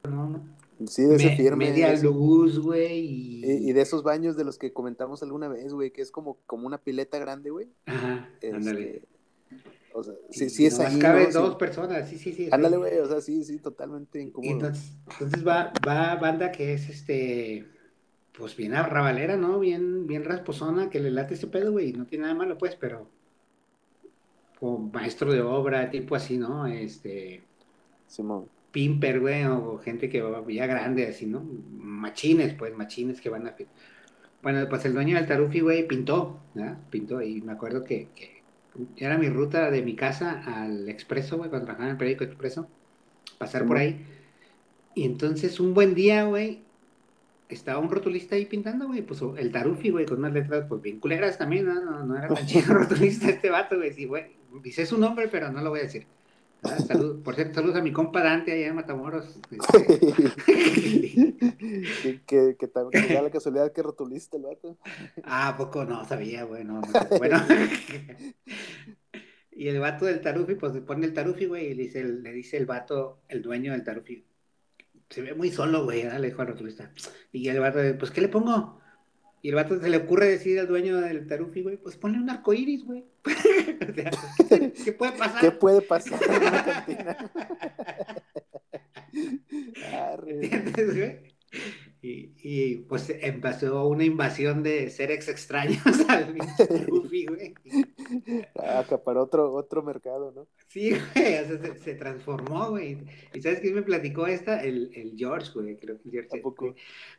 ¿no? Sí, de ese firme. Media luz, güey. Y... de esos baños de los que comentamos alguna vez, güey, que es como, como una pileta grande, güey. Ajá, este, ándale. O sea, sí, sí es ahí. caben dos personas, sí, sí, sí. Ándale, güey, o sea, sí, sí, totalmente incómodo. Entonces, entonces va, va banda que es este, pues bien arrabalera, ¿no? Bien, bien rasposona, que le late ese pedo, güey, no tiene nada malo, pues, pero como maestro de obra, tipo así, ¿no? Este. Simón pimper, güey, o gente que va ya grande, así, ¿no? Machines, pues, machines que van a... Bueno, pues el dueño del Tarufi, güey, pintó, ¿verdad? Pintó, y me acuerdo que, que, era mi ruta de mi casa al Expreso, güey, cuando trabajaba en el periódico Expreso, pasar por ahí. Y entonces, un buen día, güey, estaba un rotulista ahí pintando, güey, pues el Tarufi, güey, con unas letras, pues, bien culeras también, ¿no? No, no era tan chido rotulista este vato, güey, sí, güey, dice su nombre, pero no lo voy a decir. Ah, por cierto, saludos a mi compa Dante allá en Matamoros. que, que, que, da la casualidad que rotuliste el vato. Ah, poco no sabía, bueno. bueno. y el vato del tarufi, pues le pone el tarufi, güey, y le dice, el, le dice el vato, el dueño del tarufi. Se ve muy solo, güey, le dijo al rotulista. Y el vato, pues, ¿qué le pongo? Y el vato se le ocurre decir al dueño del tarufi, güey, pues ponle un arco iris, güey. ¿Qué puede pasar? ¿Qué puede pasar en una cantina? ¿Entiendes, güey? Y, y, pues empezó una invasión de seres extraños al Goofy, güey. Para otro, otro mercado, ¿no? Sí, güey, o sea, se, transformó, güey. ¿Y sabes quién me platicó esta? El, el George, güey, creo que George.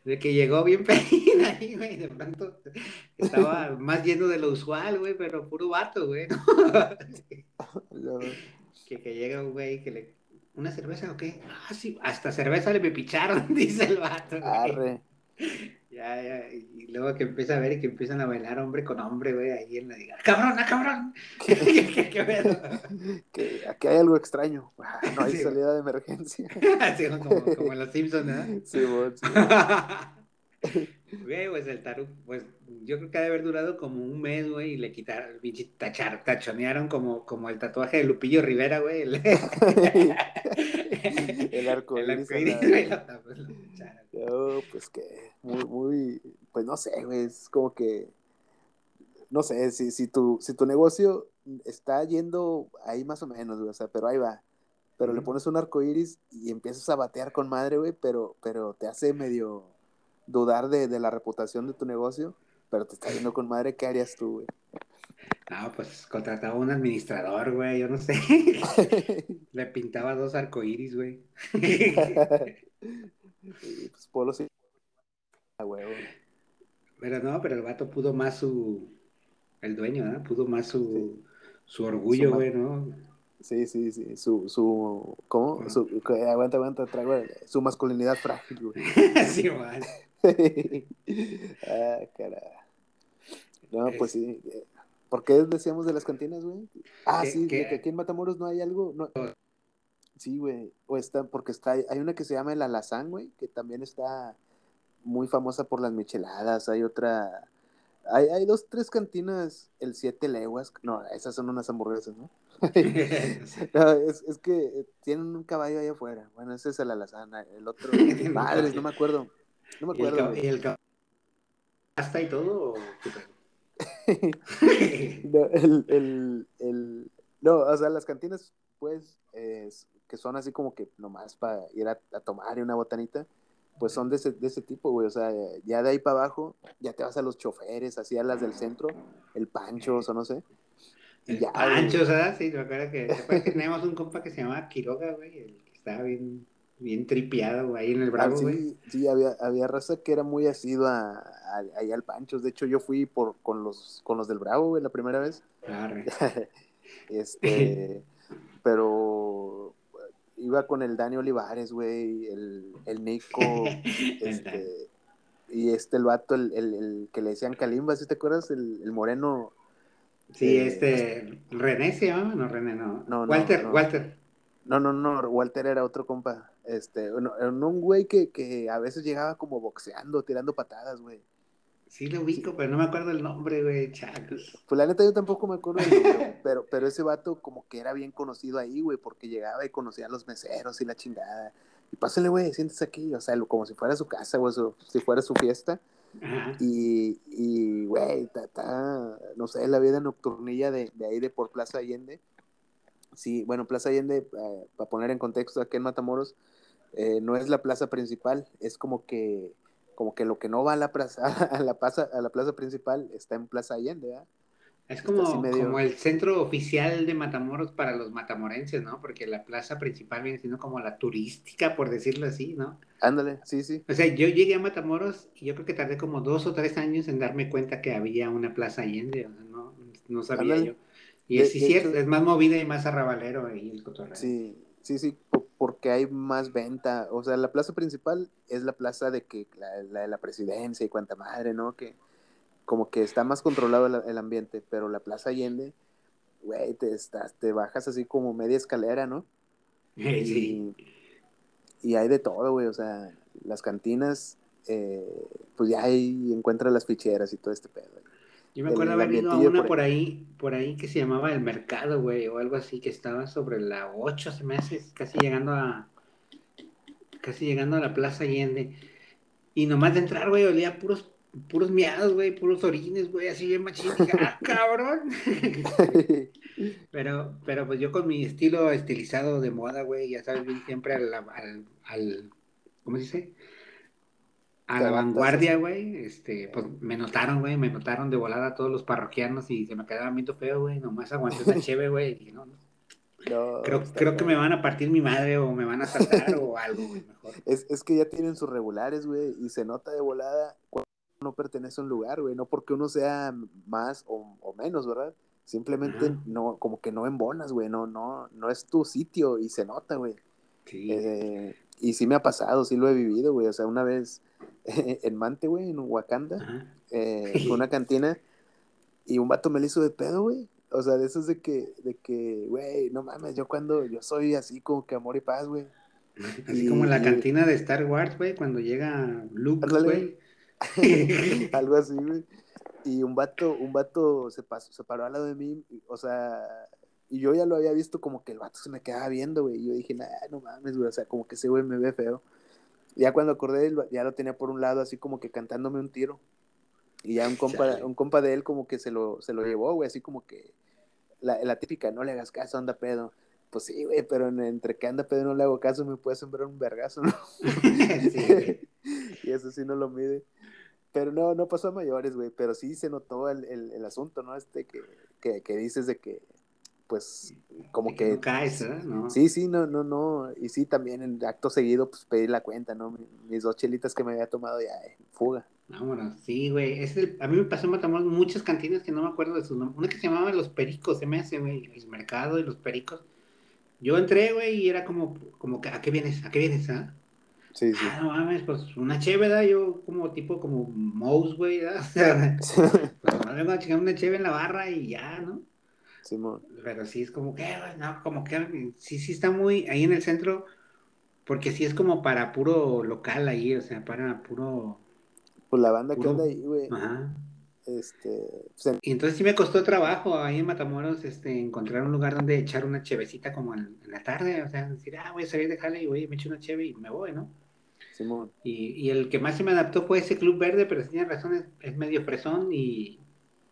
De que llegó bien pedido ahí, güey, de pronto estaba más lleno de lo usual, güey, pero puro vato, güey, ¿no? que, que llega un güey que le ¿Una cerveza o qué? Ah, sí, hasta cerveza le me picharon, dice el vato. Arre. Ya, ya, y luego que empieza a ver y que empiezan a bailar hombre con hombre, güey, ahí en la diga, cabrón, ah, cabrón. ¿Qué, qué, qué, que aquí hay algo extraño. Ah, no hay salida de emergencia. Así como, como en los Simpsons, ¿no? Sí, bueno, sí. Güey, pues el tarú, pues yo creo que ha de haber durado como un mes, güey, y le quitaron, tachar, tachonearon como, como el tatuaje de Lupillo Rivera, güey. El, el arco iris. No, pues que, muy, muy, pues no sé, güey, es como que, no sé, si, si, tu, si tu negocio está yendo ahí más o menos, güey, o sea, pero ahí va. Pero le pones un arco iris y empiezas a batear con madre, güey, pero, pero te hace medio dudar de, de, la reputación de tu negocio, pero te está yendo con madre, ¿qué harías tú, güey? No, pues contrataba un administrador, güey, yo no sé. Le pintaba dos arcoíris, güey. pues Polo sí. A. Pero no, pero el vato pudo más su. El dueño, ¿no? Pudo más su, su orgullo, güey, ¿no? Sí, sí, sí. Su, su, ¿cómo? Su, aguanta, aguanta, trago, su masculinidad frágil, güey. sí, vale. ah, cara. No, pues sí. ¿Por qué decíamos de las cantinas, güey? Ah, sí, que aquí en Matamoros no hay algo. No... Sí, güey. O está, porque está, hay una que se llama el Alazán, güey, que también está muy famosa por las micheladas. Hay otra. Hay, hay dos, tres cantinas, el Siete Leguas. No, esas son unas hamburguesas, ¿no? no es, es, que tienen un caballo ahí afuera. Bueno, ese es el Alazán. El otro, madres, no me acuerdo. No me acuerdo. ¿Y el, hasta y todo? no, el, el, el, No, o sea, las cantinas, pues, que son así como que nomás para ir a, tomar una botanita, pues son de ese, de ese tipo, güey. O sea, ya de ahí para abajo, ya te vas a los choferes, así a las del centro, el Pancho, o no sé. Y ya, Pancho, ¿sabes? Sí, me acuerdo que, que teníamos un compa que se llamaba Quiroga, güey, el que estaba bien, bien tripiado ahí en el Bravo, ah, güey. sí, había, había raza que era muy asidua ahí al Pancho. De hecho, yo fui por, con, los, con los del Bravo, güey, la primera vez. Claro. este, pero iba con el Dani Olivares, güey, el, el Nico, este, y este, el vato, el, el, que le decían Kalimba, ¿sí te acuerdas? El, el moreno. Sí, eh, este, René se llama, no, René, no. Walter, Walter. No, no, no, Walter era otro compa. Este, un güey que, que a veces llegaba como boxeando, tirando patadas, güey. Sí lo ubico, pero no me acuerdo el nombre, güey, chacos. Pues la neta yo tampoco me acuerdo el nombre, pero, pero ese vato como que era bien conocido ahí, güey, porque llegaba y conocía a los meseros y la chingada. Y pásale, güey, siéntese aquí, o sea, como si fuera su casa, güey, si fuera su fiesta. Y, y, güey, ta, no sé, la vida nocturnilla de, de ahí de por Plaza Allende. Sí, bueno, Plaza Allende, eh, para poner en contexto aquí en Matamoros, eh, no es la plaza principal, es como que como que lo que no va a la plaza, a la plaza, a la plaza principal está en Plaza Allende, ¿verdad? Es como, como el centro oficial de Matamoros para los matamorenses, ¿no? Porque la plaza principal viene siendo como la turística, por decirlo así, ¿no? Ándale, sí, sí. O sea, yo llegué a Matamoros y yo creo que tardé como dos o tres años en darme cuenta que había una plaza Allende, o sea, no, no sabía yo. Y es, cierto, es más movida y más arrabalero ahí el cotorreo. Sí, sí, sí, porque hay más venta. O sea, la plaza principal es la plaza de que la, de la presidencia y cuanta madre, ¿no? Que como que está más controlado el, ambiente, pero la plaza Allende, güey, te, estás, te bajas así como media escalera, ¿no? Sí. Y, hay de todo, güey, o sea, las cantinas, eh, pues ya ahí encuentras las ficheras y todo este pedo. Yo me acuerdo haber ido a una por ahí, por ahí que se llamaba El Mercado, güey, o algo así, que estaba sobre la 8, se me hace, casi llegando a. casi llegando a la Plaza Allende. Y nomás de entrar, güey, olía puros, puros miados, güey, puros orines, güey, así bien machín. ¡ah, cabrón! pero, pero pues yo con mi estilo estilizado de moda, güey, ya sabes, bien siempre al, al, al ¿cómo se dice? A la vanguardia, güey, este, pues me notaron, güey, me notaron de volada todos los parroquianos y se me quedaban viendo feo, güey, nomás aguanté esa cheve, güey, y no, no. creo, creo que me van a partir mi madre o me van a saltar o algo, güey, mejor. Es, es que ya tienen sus regulares, güey, y se nota de volada cuando no pertenece a un lugar, güey, no porque uno sea más o, o menos, ¿verdad? Simplemente no, como que no embonas, güey, no, no, no es tu sitio y se nota, güey. Sí. Eh, y sí me ha pasado, sí lo he vivido, güey, o sea, una vez en Mante, güey, en Wakanda, eh, una cantina, y un vato me lo hizo de pedo, güey. O sea, de esos de que, de que, güey, no mames, yo cuando, yo soy así como que amor y paz, güey. Así como en la cantina de Star Wars, güey, cuando llega Luke, güey. Algo así, güey. Y un vato, un vato se pasó, se paró al lado de mí, o sea, y yo ya lo había visto como que el vato se me quedaba viendo, güey. Y yo dije, nah, no mames, güey, o sea, como que ese güey me ve feo. Ya cuando acordé, ya lo tenía por un lado, así como que cantándome un tiro. Y ya un compa, un compa de él como que se lo, se lo llevó, güey, así como que la, la típica, no le hagas caso, anda pedo. Pues sí, güey, pero entre que anda pedo y no le hago caso, me puede sembrar un vergazo, ¿no? y eso sí no lo mide. Pero no, no pasó a mayores, güey, pero sí se notó el, el, el asunto, ¿no? Este que, que, que dices de que pues como que... caes, ¿eh? Sí, sí, no, no, no. Y sí, también en acto seguido, pues pedir la cuenta, ¿no? Mis dos chelitas que me había tomado ya, eh, fuga. Vámonos, sí, güey. Es el... A mí me pasó en Matamoros muchas cantinas que no me acuerdo de su nombre. Una que se llamaba Los Pericos, se me hace, güey, el mercado y Los Pericos. Yo entré, güey, y era como, como, ¿a qué vienes? ¿A qué vienes, ah? Sí, sí. Ah, no mames, pues una chévere, Yo como tipo como mouse, güey, ¿verdad? O sea, pues no vengo a chingar una chévere en la barra y ya, ¿no? Pero sí es como que, no, como que sí, sí está muy ahí en el centro, porque sí es como para puro local ahí, o sea, para puro. Pues la banda que anda ahí, güey. Ajá. Este. Pues, y entonces sí me costó trabajo ahí en Matamoros este, encontrar un lugar donde echar una chevecita como en, la tarde, o sea, decir, ah, voy a salir de jale y voy, me echo una cheve y me voy, ¿no? Simón. Y, y el que más se me adaptó fue ese Club Verde, pero sí tiene razón, es, es medio fresón y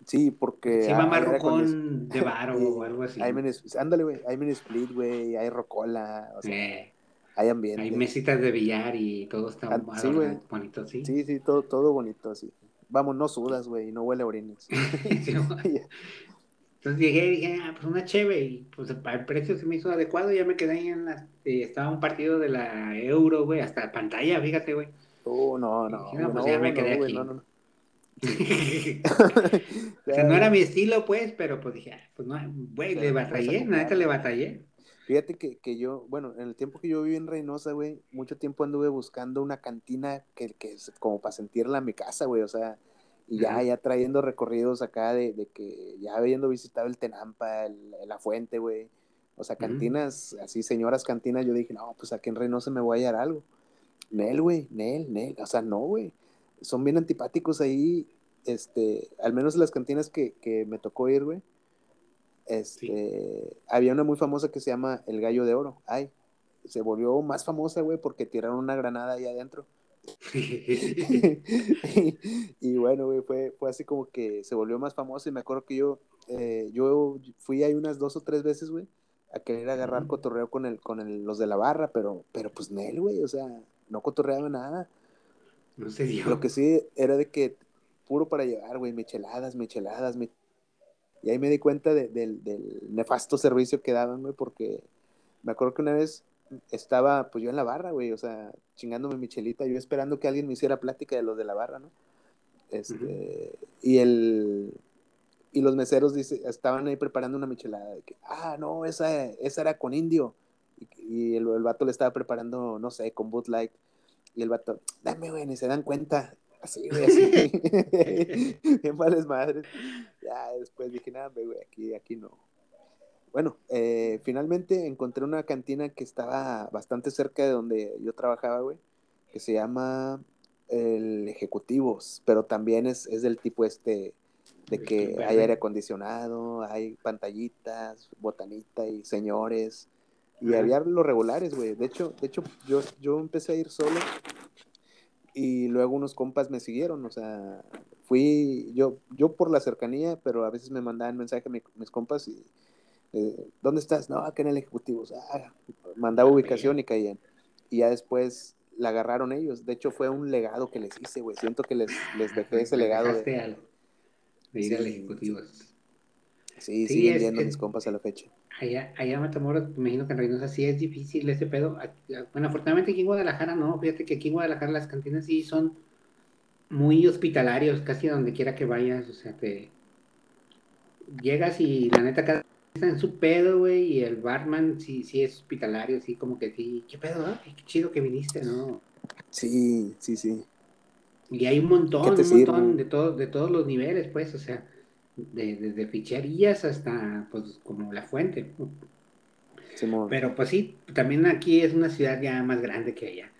Sí, porque. Sí, va marrocón de bar o algo así. Hay ándale, güey. Hay mini split, güey. Hay rocola. O sea, eh, hay ambiente. Hay mesitas de billar y todo está ah, sí, bonito, sí. Sí, sí, todo, todo bonito, así. Vamos, no sudas, güey. No huele a orines. Entonces llegué y dije, ah, pues una cheve. Y pues el precio se me hizo adecuado. Ya me quedé ahí en la. Estaba un partido de la Euro, güey. Hasta pantalla, fíjate, güey. Oh, no, no. no, pues ya me quedé aquí. no, no. o sea, no era mi estilo, pues, pero pues dije, ah, pues no, güey, le batallé, nada. le batallé. Fíjate que, que, yo, bueno, en el tiempo que yo viví en Reynosa, güey, mucho tiempo anduve buscando una cantina que, que es como para sentirla en mi casa, güey, o sea, y ya, ya trayendo recorridos acá de, de, que ya habiendo visitado el Tenampa, el, la Fuente, güey, o sea, cantinas, así, señoras cantinas, yo dije, no, pues aquí en Reynosa me voy a hallar algo. Nel, güey, Nel, Nel, o sea, no, güey son bien antipáticos ahí, este, al menos las cantinas que, que me tocó ir, güey. Este, había una muy famosa que se llama El Gallo de Oro. Ay, se volvió más famosa, güey, porque tiraron una granada ahí adentro. y, bueno, güey, fue, fue así como que se volvió más famosa y me acuerdo que yo, eh, yo fui ahí unas dos o tres veces, güey, a querer agarrar cotorreo con el, con el, los de la barra, pero, pero pues Nel, güey, o sea, no cotorreaba nada. No sé Lo que sí era de que puro para llegar, güey, micheladas, micheladas, Y ahí me di cuenta del nefasto servicio que daban, güey, porque me acuerdo que una vez estaba, pues yo en la barra, güey, o sea, chingándome michelita, yo esperando que alguien me hiciera plática de los de la barra, ¿no? Este, y el, y los meseros dice, estaban ahí preparando una michelada, de que, ah, no, esa, esa era con indio, y, el, el, vato le estaba preparando, no sé, con Bud Light, y el vato, dame, güey, ni se dan cuenta. Así, güey, así. Bien males madres. Ya después dije, nada, güey, aquí, aquí no. Bueno, eh, finalmente encontré una cantina que estaba bastante cerca de donde yo trabajaba, güey, que se llama el Ejecutivos, pero también es, es del tipo este de que hay aire acondicionado, hay pantallitas, botanita y señores, y había los regulares, güey. De hecho, de hecho yo, yo empecé a ir solo y luego unos compas me siguieron, o sea, fui yo, yo por la cercanía, pero a veces me mandaban mensaje mis compas y, eh, ¿dónde estás? No, acá en el Ejecutivo, ah, mandaba ubicación y caían. Y ya después la agarraron ellos. De hecho, fue un legado que les hice, güey. Siento que les, les dejé ese legado. De, ir al Ejecutivo. Sí, sí, siguen yendo mis compas a la fecha allá, allá Matamoros, me imagino que en Reynosa sí es difícil ese pedo. Bueno, afortunadamente aquí en Guadalajara no, fíjate que aquí en Guadalajara las cantinas sí son muy hospitalarios, casi donde quiera que vayas, o sea, te llegas y la neta cada está en su pedo, güey, y el barman sí, sí es hospitalario, así como que sí, qué pedo, ah? qué chido que viniste, ¿no? Sí, sí, sí. Y hay un montón, un montón de, todo, de todos los niveles, pues, o sea, de, desde ficherías hasta pues como la fuente. Pero pues sí, también aquí es una ciudad ya más grande que allá.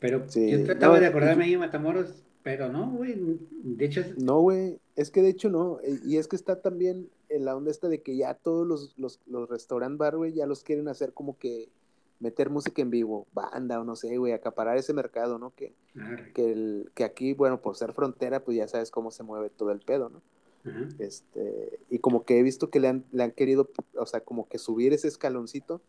Pero yo trataba de acordarme ahí de Matamoros, pero no, güey, de hecho... No, güey, es que de hecho no, e, y es que está también en la onda esta de que ya todos los, los, los restaurant bar, güey, ya los quieren hacer como que meter música en vivo, banda o no sé, güey, acaparar ese mercado, ¿no? Que, que, el, que aquí, bueno, por ser frontera, pues ya sabes cómo se mueve todo el pedo, ¿no? Este, y como que he visto que le han, le han querido, o sea, como que subir ese escaloncito,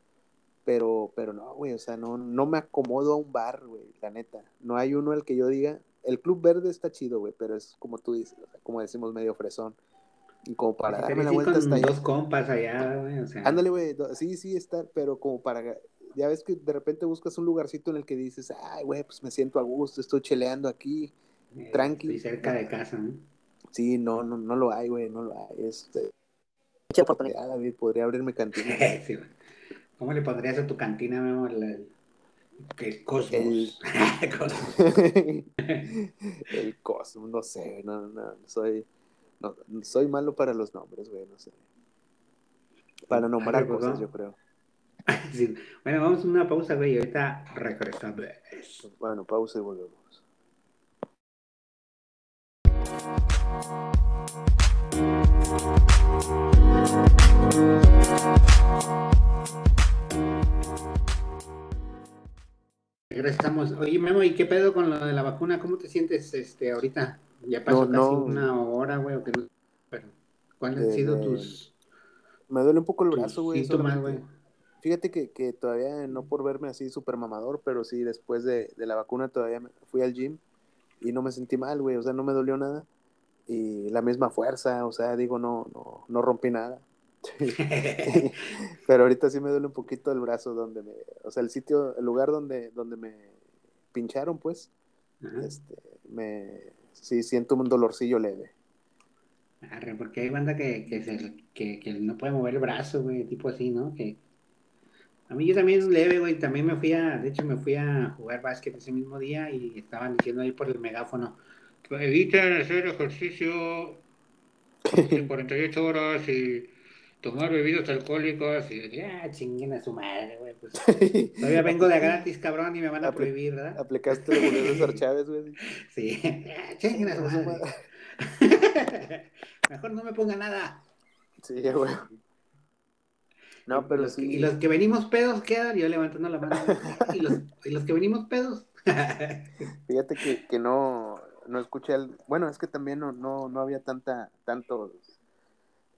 pero, pero no, güey, o sea, no, no me acomodo a un bar, güey, la neta. No hay uno al que yo diga, el Club Verde está chido, güey, pero es como tú dices, como decimos, medio fresón. Y como para darme la vuelta hasta dos compas allá, güey, o sea. Ándale, güey, sí, sí, está, pero como para, ya ves que de repente buscas un lugarcito en el que dices, ay, güey, pues me siento a gusto, estoy cheleando aquí, eh, tranqui. Estoy cerca de casa, ¿no? Sí, no, no, no lo hay, güey, no lo hay. Este, mucha oportunidad, David, podría abrir mi cantina. ¿Cómo le pondrías a tu cantina, Memo? El, el cosmos. El... cosmos, no sé, no, no, soy, no, soy malo para los nombres, güey, no sé. Para nombrar cosas, yo creo. Bueno, vamos a una pausa, güey, ahorita regresamos. Bueno, pausa y volvemos. Estamos. Oye, Memo, ¿y qué pedo con lo de la vacuna? ¿Cómo te sientes este ahorita? Ya pasó casi una hora, güey, o que no... Pero, ¿cuáles han sido tus... Me duele un poco el brazo, güey. Síntomas, güey. Fíjate que, que, todavía, no por verme así súper mamador, pero sí, después de, de, la vacuna todavía fui al gym y no me sentí mal, güey, o sea, no me dolió nada. Y la misma fuerza, o sea, digo, no, no, no rompí nada. pero ahorita sí me duele un poquito el brazo donde me, o sea, el sitio, el lugar donde, donde me pincharon, pues, este, me, sí siento un dolorcillo leve. porque hay banda que, que, que, no puede mover el brazo, güey, tipo así, ¿no? Que a mí yo también es leve, güey. También me fui a, de hecho, me fui a jugar básquet ese mismo día y estaban diciendo ahí por el megáfono que eviten hacer ejercicio en 48 horas y tomar bebidas alcohólicas y ya chinguen a su madre, güey. Pues, todavía vengo de gratis, cabrón, y me van a prohibir, ¿verdad? Aplicaste el de César Chávez, güey. Sí, chinguen a su madre. Mejor no me ponga nada. Sí, güey. No, pero sí. y los que venimos pedos quedan, yo levantando la mano. y, los, y los que venimos pedos. Fíjate que, que no, no escuché el. Bueno, es que también no, no, no había tanta, tantos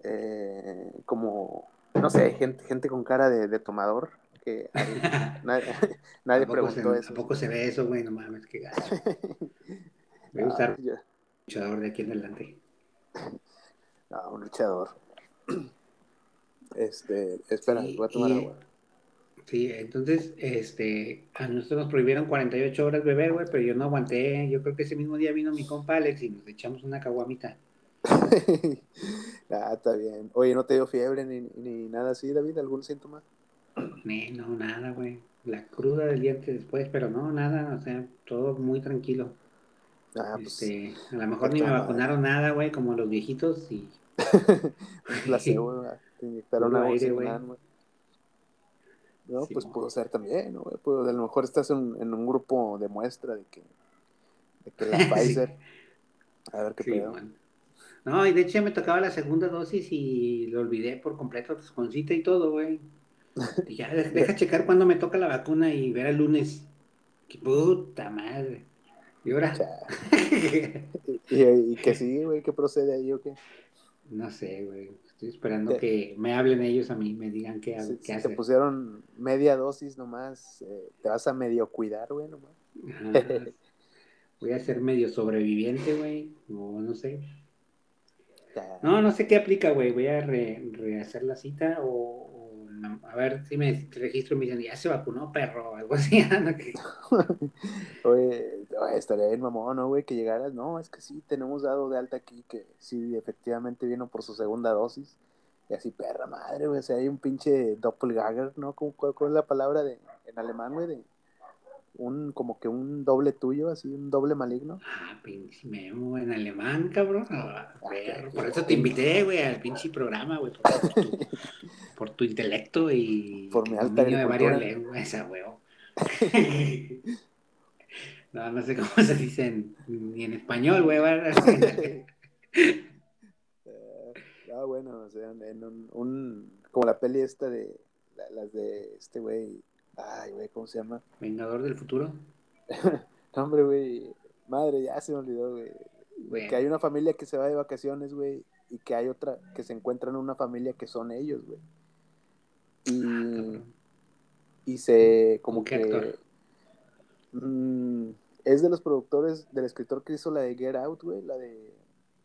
eh, como, no sé, gente, gente con cara de, de tomador. Que nadie, nadie preguntó eso. Tampoco se ve eso, güey, no mames, qué gacho. Voy a usar un luchador de aquí en adelante. No, un luchador. Este, espera, voy a tomar agua. Sí, entonces, este, a nosotros nos prohibieron 48 horas beber, güey, pero yo no aguanté. Yo creo que ese mismo día vino mi compa Alex y nos echamos una caguamita. ah, está bien. Oye, ¿no te dio fiebre ni, ni nada así, David? ¿Algún síntoma? no, nada, güey. La cruda del diente después, pero no, nada, o sea, todo muy tranquilo. Ah, pues, este, a lo mejor ni me vacunaron nada, güey, como los viejitos y... La segunda. Pero una aire, güey. No, pues pudo ser también, ¿no? a lo mejor estás en, en, un grupo de muestra de que, de que la Pfizer. A ver qué pedo. No, y de hecho me tocaba la segunda dosis y lo olvidé por completo, pues, con cita y todo, güey. Y ya, deja checar cuándo me toca la vacuna y ver el lunes. ¡Qué puta madre! ¿Y ahora? ¿Y, y, que sí, güey? ¿Qué procede ahí o qué? No sé, güey. Estoy esperando que me hablen ellos a mí, me digan qué, si, qué Te pusieron media dosis nomás, eh, te vas a medio cuidar, güey, nomás. voy a ser medio sobreviviente, güey, o no sé. No, no sé qué aplica, güey. Voy a rehacer la cita o, a ver si me registro y me dicen, ya se vacunó, perro, o algo así. Oye, estaría bien mamón, ¿no, güey? Que llegaras, no, es que sí, tenemos dado de alta aquí que sí, efectivamente vino por su segunda dosis. Y así, perra madre, güey, o sea, hay un pinche doppelganger, ¿no? ¿Cuál, cuál es la palabra de, en alemán, güey? De, un, como que un doble tuyo, así, un doble maligno. Ah, pinche memo en alemán, cabrón. Ah, por eso te invité, güey, al pinche programa, güey, por, tu, intelecto y por mi alta de varias lenguas, esa, güey. No, no sé cómo se dicen ni en español, güey. ah, bueno, o sea, en un, un, como la peli esta de las de este güey, ay, güey, ¿cómo se llama? Vengador del futuro. no, hombre, güey, madre, ya se me olvidó, güey. Que hay una familia que se va de vacaciones, güey, y que hay otra que se encuentra en una familia que son ellos, güey. Y, ah, y se, como que... Mmm, es de los productores del escritor que hizo la de Get Out, güey, la de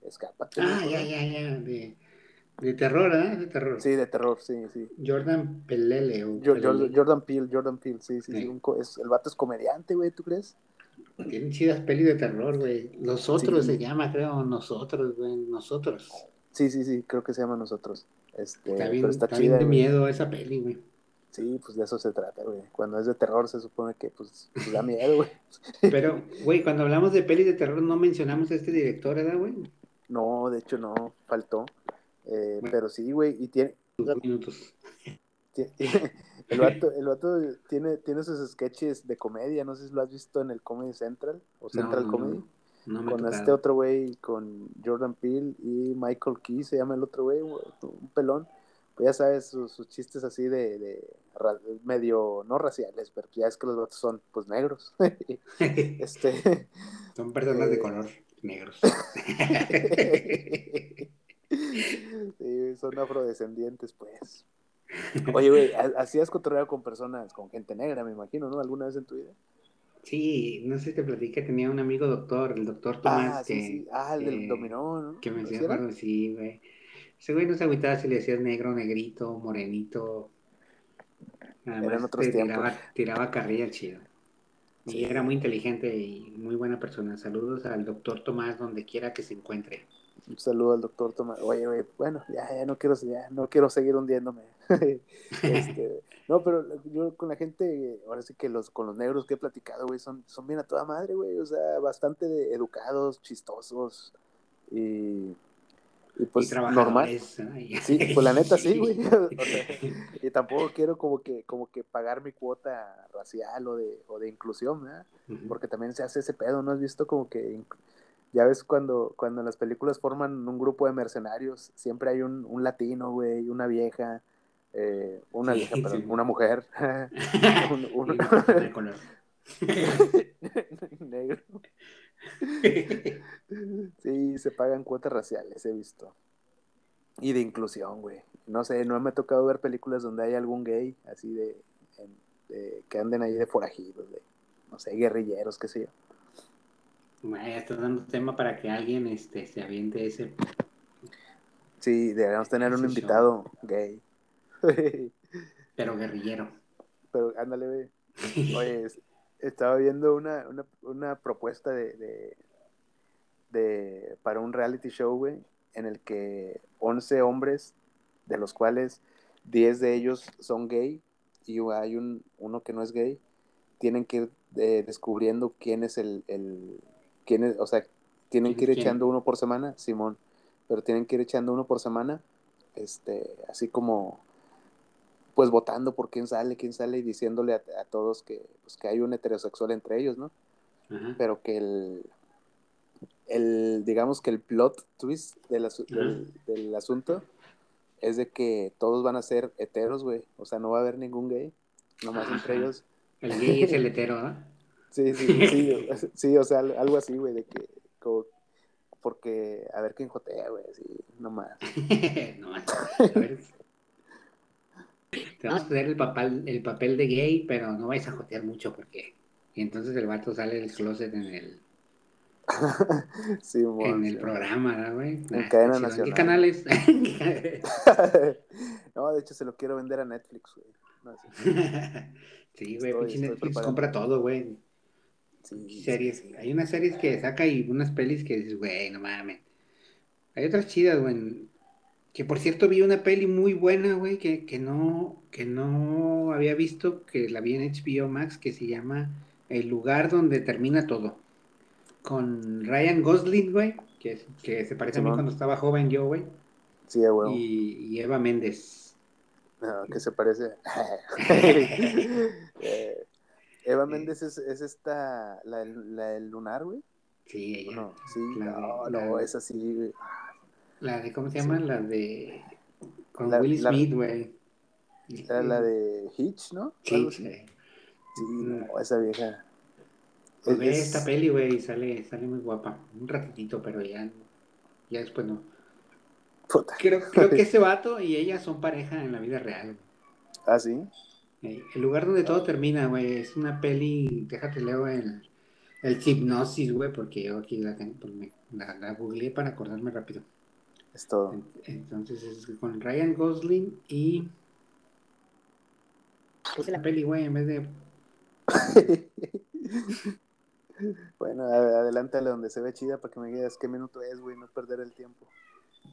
Escápate. Ah, ya, ya, ya, de, de terror, ¿eh? De terror. Sí, de terror, sí, sí. Jordan Pelele. O Jordan Peele, Jordan Peele, sí, sí. sí. es, el vato es comediante, güey, ¿tú crees? Tienen chidas pelis de terror, güey. Nosotros se llama, creo, nosotros, güey, nosotros. Sí, sí, sí, creo que se llama nosotros. Este, está bien, está, chida, de miedo esa peli, güey. Sí, pues de eso se trata, güey. Cuando es de terror se supone que pues, pues da miedo, güey. Pero, güey, cuando hablamos de pelis de terror no mencionamos a este director, ¿verdad, güey? No, de hecho no, faltó. Eh, pero sí, güey, y tiene... Dos minutos. el, vato, el vato tiene, tiene sus sketches de comedia, no sé si lo has visto en el Comedy Central o Central Comedy. No, con este otro güey, con Jordan Peele y Michael Key, se llama el otro güey, un pelón ya sabes, sus, chistes así de, de medio, no raciales, pero ya es que los vatos son pues negros. este, son personas de eh, color. negros. sí, son afrodescendientes, pues. Oye, güey, ¿hacías cotorreo con personas, con gente negra, me imagino, ¿no? ¿Alguna vez en tu vida? Sí, no sé si te platicé, tenía un amigo doctor, el doctor Tomás. Ah, sí, que, sí. Ah, el del dominó, ¿no? Que me decía, bueno, sí, güey. Ese güey no se agüitaba si le decías negro, negrito, morenito. Eran otros tiempos. tiraba, tiraba carrilla chido. Y era muy inteligente y muy buena persona. Saludos al doctor Tomás donde quiera que se encuentre. Un saludo al doctor Tomás. Oye, güey, bueno, ya, ya no quiero, ya no quiero seguir hundiéndome. este, no, pero yo con la gente, ahora sí que los, con los negros que he platicado, güey, son, son bien a toda madre, güey. O sea, bastante educados, chistosos y y pues normal. Sí, pues la neta sí, güey. y tampoco quiero como que, como que pagar mi cuota racial o de, o de inclusión, ¿verdad? Porque también se hace ese pedo, ¿no has visto como que ya ves cuando, cuando en las películas forman un grupo de mercenarios, siempre hay un, un latino, güey, una vieja, eh, una vieja, perdón, una mujer, un, un... color. negro. sí, se pagan cuotas raciales, he visto. Y de inclusión, güey. No sé, no me ha tocado ver películas donde hay algún gay, así de, que anden ahí de forajidos, de, no sé, guerrilleros, qué sé yo. Bueno, ya estás dando tema para que alguien este, se aviente ese. Sí, deberíamos tener un invitado gay. Pero guerrillero. Pero ándale, güey. Oye, estaba viendo una, una, una propuesta de, de, para un reality show, güey, en el que 11 hombres, de los cuales 10 de ellos son gay y hay un, uno que no es gay, tienen que ir eh, descubriendo quién es el, el quién es, o sea, tienen que ir echando uno por semana, Simón, pero tienen que ir echando uno por semana, este, así como pues votando por quién sale, quién sale y diciéndole a, todos que, pues, que hay un heterosexual entre ellos, ¿no? Pero que el, el, digamos que el plot twist del, del, asunto es de que todos van a ser heteros, güey. O sea, no va a haber ningún gay, nomás entre ellos. El gay es el hetero, ¿no? sí, sí, sí, sí, o sea, algo así, güey, de que, como, porque, a ver quién jotea, güey, así, nomás. nomás, a ver. Te vamos a hacer el papel, el papel de gay, pero no vais a jotear mucho porque. Y entonces el vato sale del closet en el. sí, bueno, en el programa, güey? En cadena nacional. ¿Qué canales? no, de hecho se lo quiero vender a Netflix, güey. sí, güey, pinche Netflix compra todo, güey. Sí, series. Hay unas series que saca y unas pelis que dices, güey, no mames. Hay otras chidas, güey. Que por cierto vi una peli muy buena, güey, que, que, no, que no había visto, que la vi en HBO Max, que se llama El lugar donde termina todo. Con Ryan Gosling, güey, que, que se parece a mí cuando estaba joven yo, güey. Sí, güey. Y, Eva Méndez. No, que se parece. Eh, Eva Méndez es, es esta, la, la del lunar, güey. Sí, ella. No, sí, no, no, es así, güey. La de, ¿cómo se llama? La de. Con Will Smith, güey. La, la, de Hitch, ¿no? Sí, sí. Sí, no, esa vieja. Pues ve esta peli, güey, sale, sale muy guapa. Un ratitito, pero ya, ya después no. Puta. Creo, creo que ese vato y ella son pareja en la vida real. ¿Ah, sí? El lugar donde todo termina, güey, es una peli, déjate leo el, el hipnosis, güey, porque yo aquí la, pues la, la googleé para acordarme rápido. Es todo. Entonces es con Ryan Gosling y. Puse la peli, güey, en vez de. bueno, adelántale donde se ve chida para que me digas qué minuto es, güey, no perder el tiempo.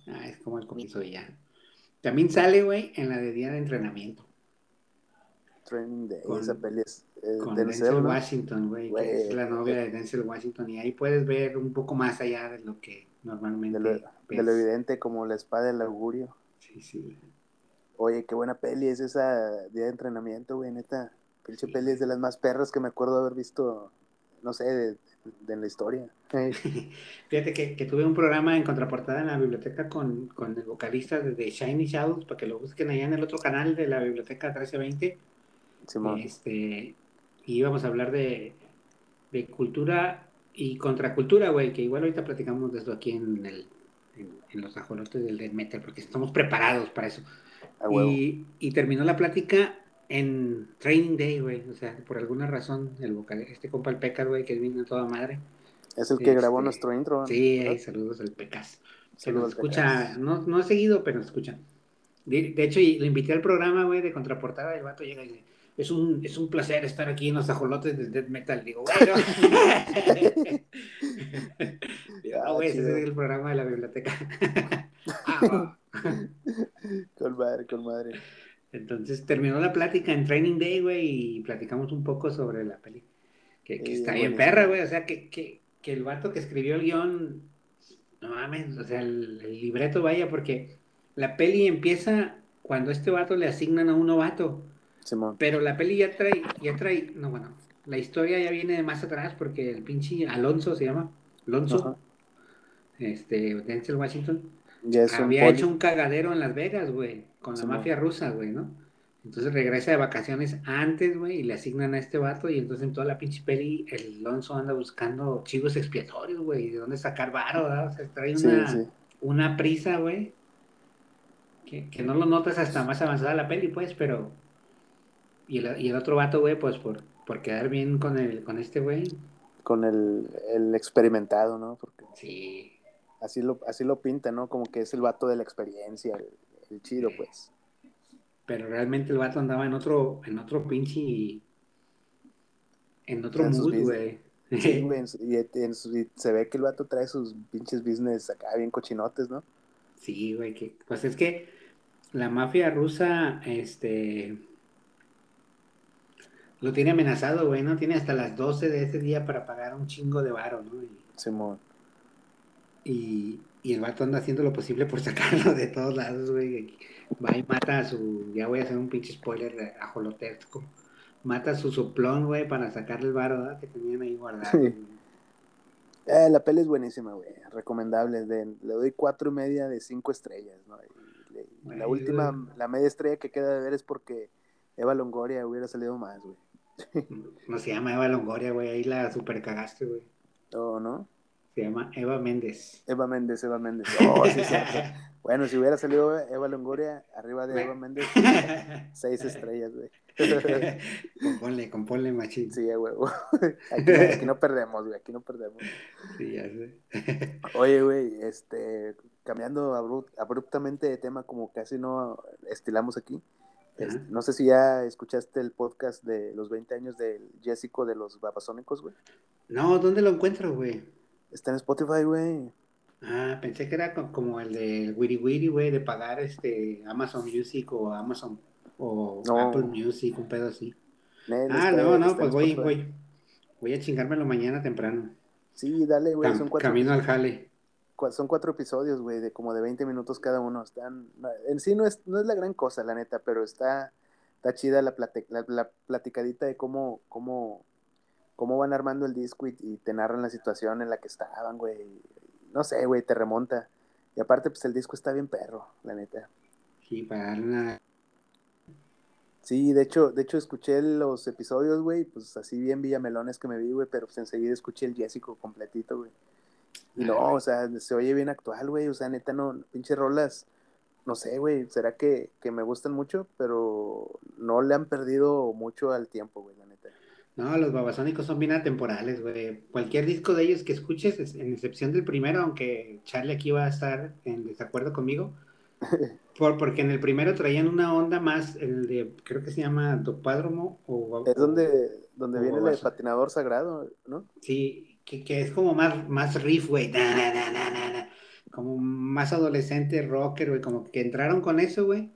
Ah, es como el comienzo ya. También sale, güey, en la de día de entrenamiento. Training Day, esa peli es. con Denzel, Washington, güey, que es la novia de Denzel Washington. Y ahí puedes ver un poco más allá de lo que normalmente. De lo, evidente como la espada del augurio. Sí, sí. Oye, qué buena peli es esa día de entrenamiento, güey, neta. Pinche peli es de las más perras que me acuerdo haber visto, no sé, de, la historia. Fíjate que, tuve un programa en contraportada en la biblioteca con, con el vocalista de Shiny Shadows, para que lo busquen allá en el otro canal de la biblioteca 1320. Este, y íbamos a hablar de, de cultura y Contracultura, güey, que igual ahorita platicamos de eso aquí en, el, en, los ajolotes del death metal, porque estamos preparados para eso. y, y, terminó la plática en Training Day, güey, o sea, por alguna razón, el vocal, este compa el Pecas, güey, que vino toda madre. Es el que grabó este, nuestro intro. Sí, saludos al Pecas. Se nos escucha, no, no seguido, pero nos escucha. De, hecho, lo invité al programa, güey, de contraportada, el vato llega y dice, es un, es un placer estar aquí en los ajolotes del death metal. Digo, bueno. ah, güey, ese es el programa de la biblioteca. ah, con madre, con madre. Entonces terminó la plática en Training Day, güey, y platicamos un poco sobre la peli. Que, que está bien perra, güey. O sea, que, que, que, el vato que escribió el guion, no mames, o sea, el, libreto vaya, porque la peli empieza cuando este vato le asignan a un novato. Pero la peli ya trae, ya trae, no, bueno, la historia ya viene de más atrás porque el pinche Alonso se llama, Alonso, este, Denzel Washington, había hecho un cagadero en Las Vegas, güey, con la mafia rusa, güey, ¿no? Entonces regresa de vacaciones antes, güey, y le asignan a este vato, y entonces en toda la pinche peli el Alonso anda buscando chivos expiatorios, güey, de dónde sacar varo, ¿verdad? O sea, trae una, una prisa, güey, que, que, no lo notas hasta más avanzada la peli, pues, pero... Y el, y el otro vato, güey, pues por, por quedar bien con, el, con este güey. Con el, el experimentado, ¿no? Porque... Sí. Así lo, así lo pinta, ¿no? Como que es el vato de la experiencia, el, chido, pues. Pero realmente el vato andaba en otro, en otro pinche. En otro mood, güey. Sí, güey, y, se ve que el vato trae sus pinches business acá bien cochinotes, ¿no? Sí, güey, que, pues es que la mafia rusa, este, lo tiene amenazado, güey, ¿no? Tiene hasta las 12 de ese día para pagar un chingo de varo, ¿no? Y... Simón. Y, y el vato anda haciendo lo posible por sacarlo de todos lados, güey. Va y mata a su. Ya voy a hacer un pinche spoiler de ajolotesco. Mata a su soplón, güey, para sacarle el varo que tenían ahí guardado. Eh, la peli es buenísima, güey. Recomendable. le doy cuatro y media de cinco estrellas, ¿no? la última, la media estrella que queda de ver es porque Eva Longoria hubiera salido más, güey. No se llama Eva Longoria, güey. Ahí la super cagaste, güey. Oh, ¿no? Se llama Eva Méndez. Eva Méndez, Eva Méndez. Oh, sí, sí. bueno, si hubiera salido Eva Longoria arriba de Eva Méndez, seis estrellas, güey. componle, componle, machín. Sí, güey. Aquí, aquí, no perdemos, güey. Aquí no perdemos. Sí, ya sé. Oye, güey, este, cambiando abruptamente de tema, como casi no estilamos aquí. Este, no sé si ya escuchaste el podcast de los 20 años del Jessico de los Babasónicos, güey. No, ¿dónde lo encuentro, güey? Está en Spotify, güey. Ah, pensé que era como el del Wiri Wiri, güey, de pagar este Amazon Music o Amazon o Apple Music, un pedo así. ah, no, no, pues voy, voy, voy a chingármelo mañana temprano. Sí, dale, güey. son cuatro, camino al jale. Son cuatro episodios, güey, de como de 20 minutos cada uno. Están, en sí no es, no es la gran cosa, la neta, pero está, está chida la, la platicadita de cómo, cómo cómo van armando el disco y, te narran la situación en la que estaban, güey. No sé, güey, te remonta. Y aparte, pues el disco está bien perro, la neta. Sí, para una... Sí, de hecho, de hecho escuché los episodios, güey, pues así bien villamelones que me vi, güey, pero pues enseguida escuché el Jessico completito, güey. Y no, o sea, se oye bien actual, güey, o sea, neta, no, pinche rolas, no sé, güey, será que, que me gustan mucho, pero no le han perdido mucho al tiempo, güey, la neta. No, los babasónicos son bien atemporales, güey. Cualquier disco de ellos que escuches, en excepción del primero, aunque Charlie aquí va a estar en desacuerdo conmigo, por, porque en el primero traían una onda más, el de, creo que se llama Dopádromo o... Es donde, donde viene el patinador sagrado, ¿no? Sí, que, es como más, más riff, güey, como más adolescente rocker, güey, como que entraron con eso, güey.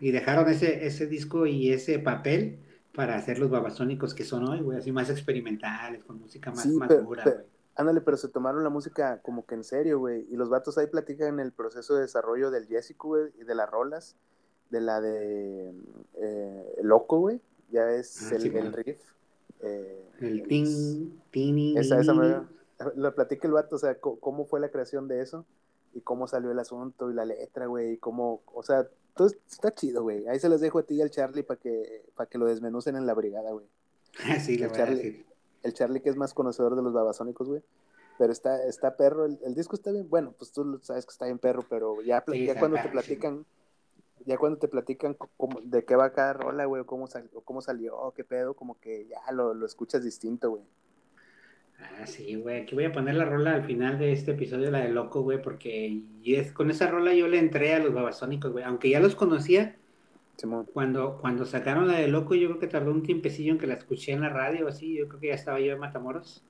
y dejaron ese, ese disco y ese papel para hacer los babasónicos que son hoy, güey, así más experimentales, con música más, madura, güey. Ándale, pero se tomaron la música como que en serio, güey. Y los vatos ahí platican el proceso de desarrollo del Jessico, güey, y de las rolas, de la de eh, Loco, güey. Ya es ah, el, el, riff. Eh, el ting, ting, Esa, esa Lo platica el vato, o sea, cómo fue la creación de eso y cómo salió el asunto y la letra, güey, y cómo, o sea, entonces, está chido, güey. Ahí se los dejo a ti y al Charlie para que, para que lo desmenucen en la brigada, güey. sí, a decir. el Charlie que es más conocedor de los babasónicos, güey. Pero está, está perro, el, el disco está bien, bueno, pues tú sabes que está bien perro, pero ya, Sí, ya cuando te platican, ya cuando te platican cómo- de qué va cada rola, güey, o cómo, sal- cómo salió, qué pedo, como que ya lo, lo escuchas distinto, güey. Ah, sí, güey. Aquí voy a poner la rola al final de este episodio, la de Loco, güey, porque y es, con esa rola yo le entré a los babasónicos, güey. Aunque ya los conocía, Simón. cuando, cuando sacaron la de Loco, yo creo que tardó un tiempecillo en que la escuché en la radio, así. Yo creo que ya estaba yo en Matamoros.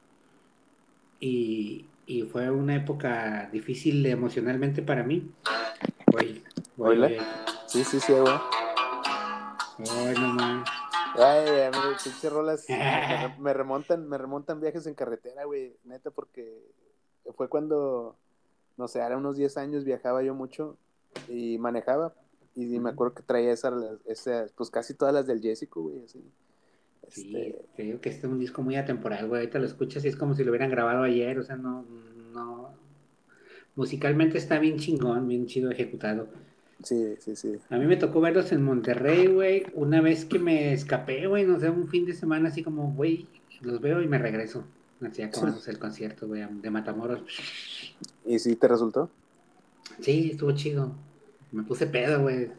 Y, y fue una época difícil emocionalmente para mí. Oye, Oíla. Sí, sí, sí, güey. oye, no mames. Ay, a mí, pinches rolas me, re- me remontan, me remontan viajes en carretera, güey, neta, porque fue cuando, no sé, era unos 10 años viajaba yo mucho y manejaba y me acuerdo que traía esas, esas pues casi todas las del Jessico, güey, así. Sí, Este, te digo que este es un disco muy atemporal, güey. Ahorita lo escuchas y es como si lo hubieran grabado ayer, o sea, no, no. Musicalmente está bien chingón, bien chido ejecutado. Sí, sí, sí. A mí me tocó verlos en Monterrey, güey, una vez que me escapé, güey, no sé, un fin de semana así como, güey, los veo y me regreso. Así acabamos el concierto, güey, de Matamoros. ¿Y sí te resultó? Sí, estuvo chido. Me puse pedo, güey.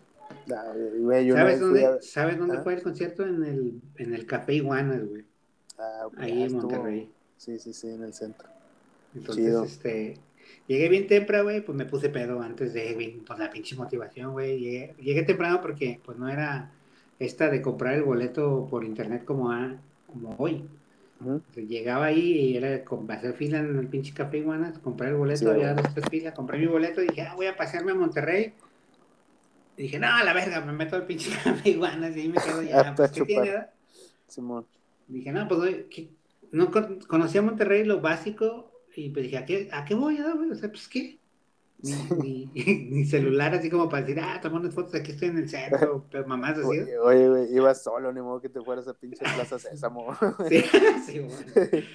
¿Sabes dónde, a- ¿sabes dónde ¿Ah? fue el concierto? En el, en el Café Iguanas, güey. ah, ok, Ahí ah, en Monterrey. Sí, sí, sí, en el centro. Entonces, Chido. este, llegué bien temprano, güey, pues me puse pedo antes de, güey, pues la pinche motivación, güey. Llegué, llegué temprano porque, pues no era esta de comprar el boleto por internet como, a, como hoy. Ujú. Entonces, llegaba ahí y era hacer fila en el pinche Café Iguanas, comprar el boleto, Sí, había dos, tres filas, compré mi boleto y dije, ah, voy a pasearme a Monterrey. Y dije, no, a la verga, me meto al pinche Café Iguanas y ahí me quedo ya. Pues, ¿qué tiene? Simón. Dije, no, pues ¿qué? no con- conocía Monterrey lo básico y pues dije, ¿a qué, a qué voy a güey? O sea, pues qué. Ni, ni, ni celular así como para decir, ah, unas fotos, aquí estoy en el centro, pero mamás así. Oye, oye, güey, ibas solo, ni modo que te fueras a pinche Plaza Sésamo. Sí, sí, güey.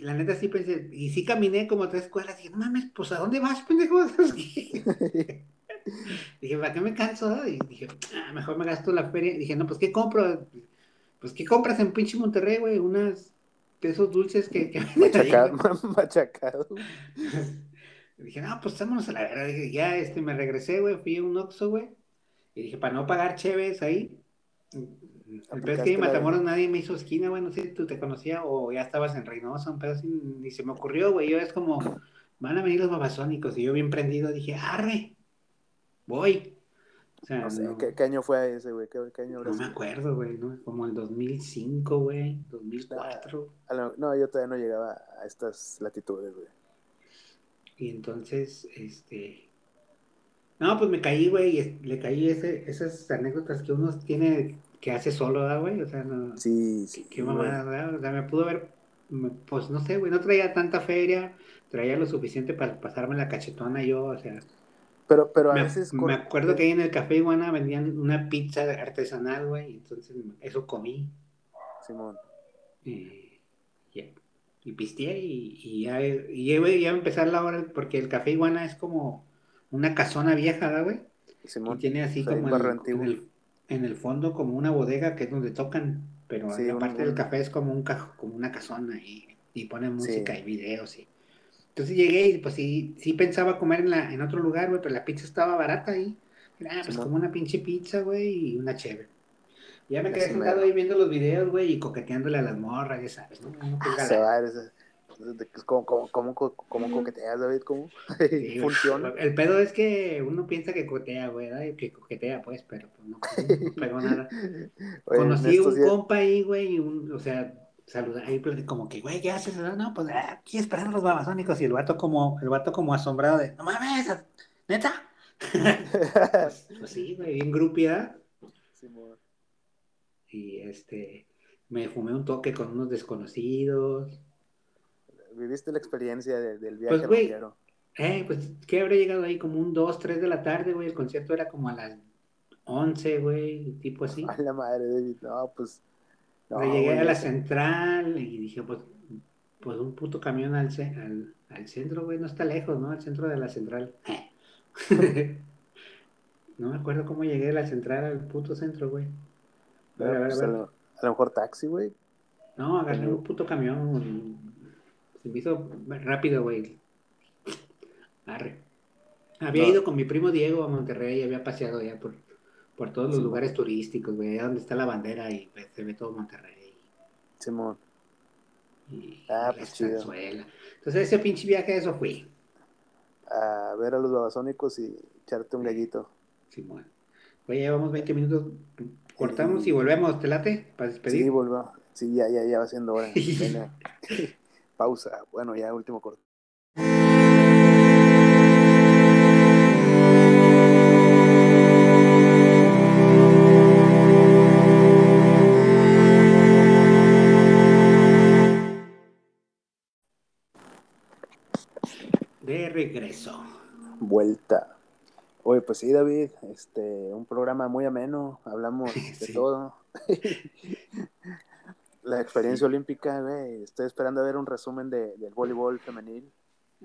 La neta sí pensé, y sí caminé como tres cuadras, y dije, no mames, pues ¿a dónde vas, pendejo? dije, ¿para qué me canso? Y dije, ah, mejor me gasto la feria. Y dije, no, pues ¿qué compro? Pues ¿qué compras en pinche Monterrey, güey? Unas de esos dulces que, que Machacado, machacado. Dije, no, pues vámonos a la verga. Dije, ya, este, me regresé, güey, fui a un Oxxo, güey. Y dije, para no pagar cheves ahí. El peor es que en de- Matamoros nadie me hizo esquina, güey, no sé si tú te conocías o ya estabas en Reynosa, un pedo así, ni se me ocurrió, güey. Yo es como, van a venir los babasónicos. Y yo bien prendido dije, arre, voy. O sea, No sé, no, ¿qué, qué año fue ese, güey? ¿Qué, qué año no me acuerdo, güey, ¿no? Como el 2005, güey, 2004. A lo- No, yo todavía no llegaba a estas latitudes, güey. Y entonces, este. No, pues me caí, güey, y le caí ese, esas anécdotas que uno tiene que hace solo, ¿verdad, güey? O sea, no. Sí, sí. Qué mamada, ¿verdad? O sea, me pudo ver, me- pues no sé, güey, no traía tanta feria, traía lo suficiente para pasarme la cachetona yo, o sea. Pero, pero a Me, veces. me acuerdo que ahí en el Café Iguana vendían una pizza artesanal, güey, y entonces eso comí. Simón. Y, y, y pisteé y, y ya, y ya, va a empezar la hora, porque el Café Iguana es como una casona vieja, ¿verdad, güey? Y Simón. tiene así O sea, como el- en, el, en el fondo como una bodega que es donde tocan, pero Sí, en la un- parte un- del café es como un como una casona y, y ponen música Sí. y videos y entonces llegué y pues sí, sí pensaba comer en la, en otro lugar, güey, pero la pizza estaba barata ahí. Ah, pues como una pinche pizza, güey, y una cheve. Ya me quedé sentado ahí viendo los videos, güey, y coqueteándole a las morras, ya sabes, ¿no? Se va, eres- ¿Cómo, cómo, cómo, cómo coqueteas, David? ¿Cómo? Sí. ¿Funciona? El pedo es que uno piensa que coquetea, güey, que coquetea, pues, pero pues no, no pegó nada. Oye, Conocí un días- compa ahí, güey, y un, o sea, saludar ahí, como que, güey, ¿qué haces? No, pues ah, aquí esperando los babasónicos, y el vato como, el vato como asombrado de, no mames, neta. pues, pues sí, güey, bien grupia. Y este, me fumé un toque con unos desconocidos. Viviste la experiencia de- del viaje Pues, güey. Eh, pues, ¿qué habré llegado ahí? Como un 2, 3 de la tarde, güey. El concierto era como a las 11, güey, tipo así. A la madre, David. No, pues. No, Pero llegué a la central y dije, pues, pues un puto camión al, ce- al, al centro, güey, no está lejos, ¿no? Al centro de la central. no me acuerdo cómo llegué de la central al puto centro, güey. A ver, a ver, a pues, a, ver. lo, a lo mejor taxi, güey. No, agarré un puto camión. Se me hizo rápido, güey. Arre. Había ido con mi primo Diego a Monterrey y había paseado ya por, por todos los lugares turísticos, güey, donde está la bandera y pues, se ve todo Monterrey. Simón. Y ah, pues chido. Entonces ese pinche viaje eso fui. A ver a los babasónicos y echarte un gallito. Simón. Oye, llevamos 20 minutos. Cortamos y volvemos, ¿te late? Para despedir. Sí, volvemos. Sí, ya, ya, ya va siendo hora. Pausa. Bueno, ya último corte. Vuelta. Oye, pues sí, David, este, un programa muy ameno, hablamos de todo. La experiencia olímpica, güey, estoy esperando a ver un resumen de, del voleibol femenil.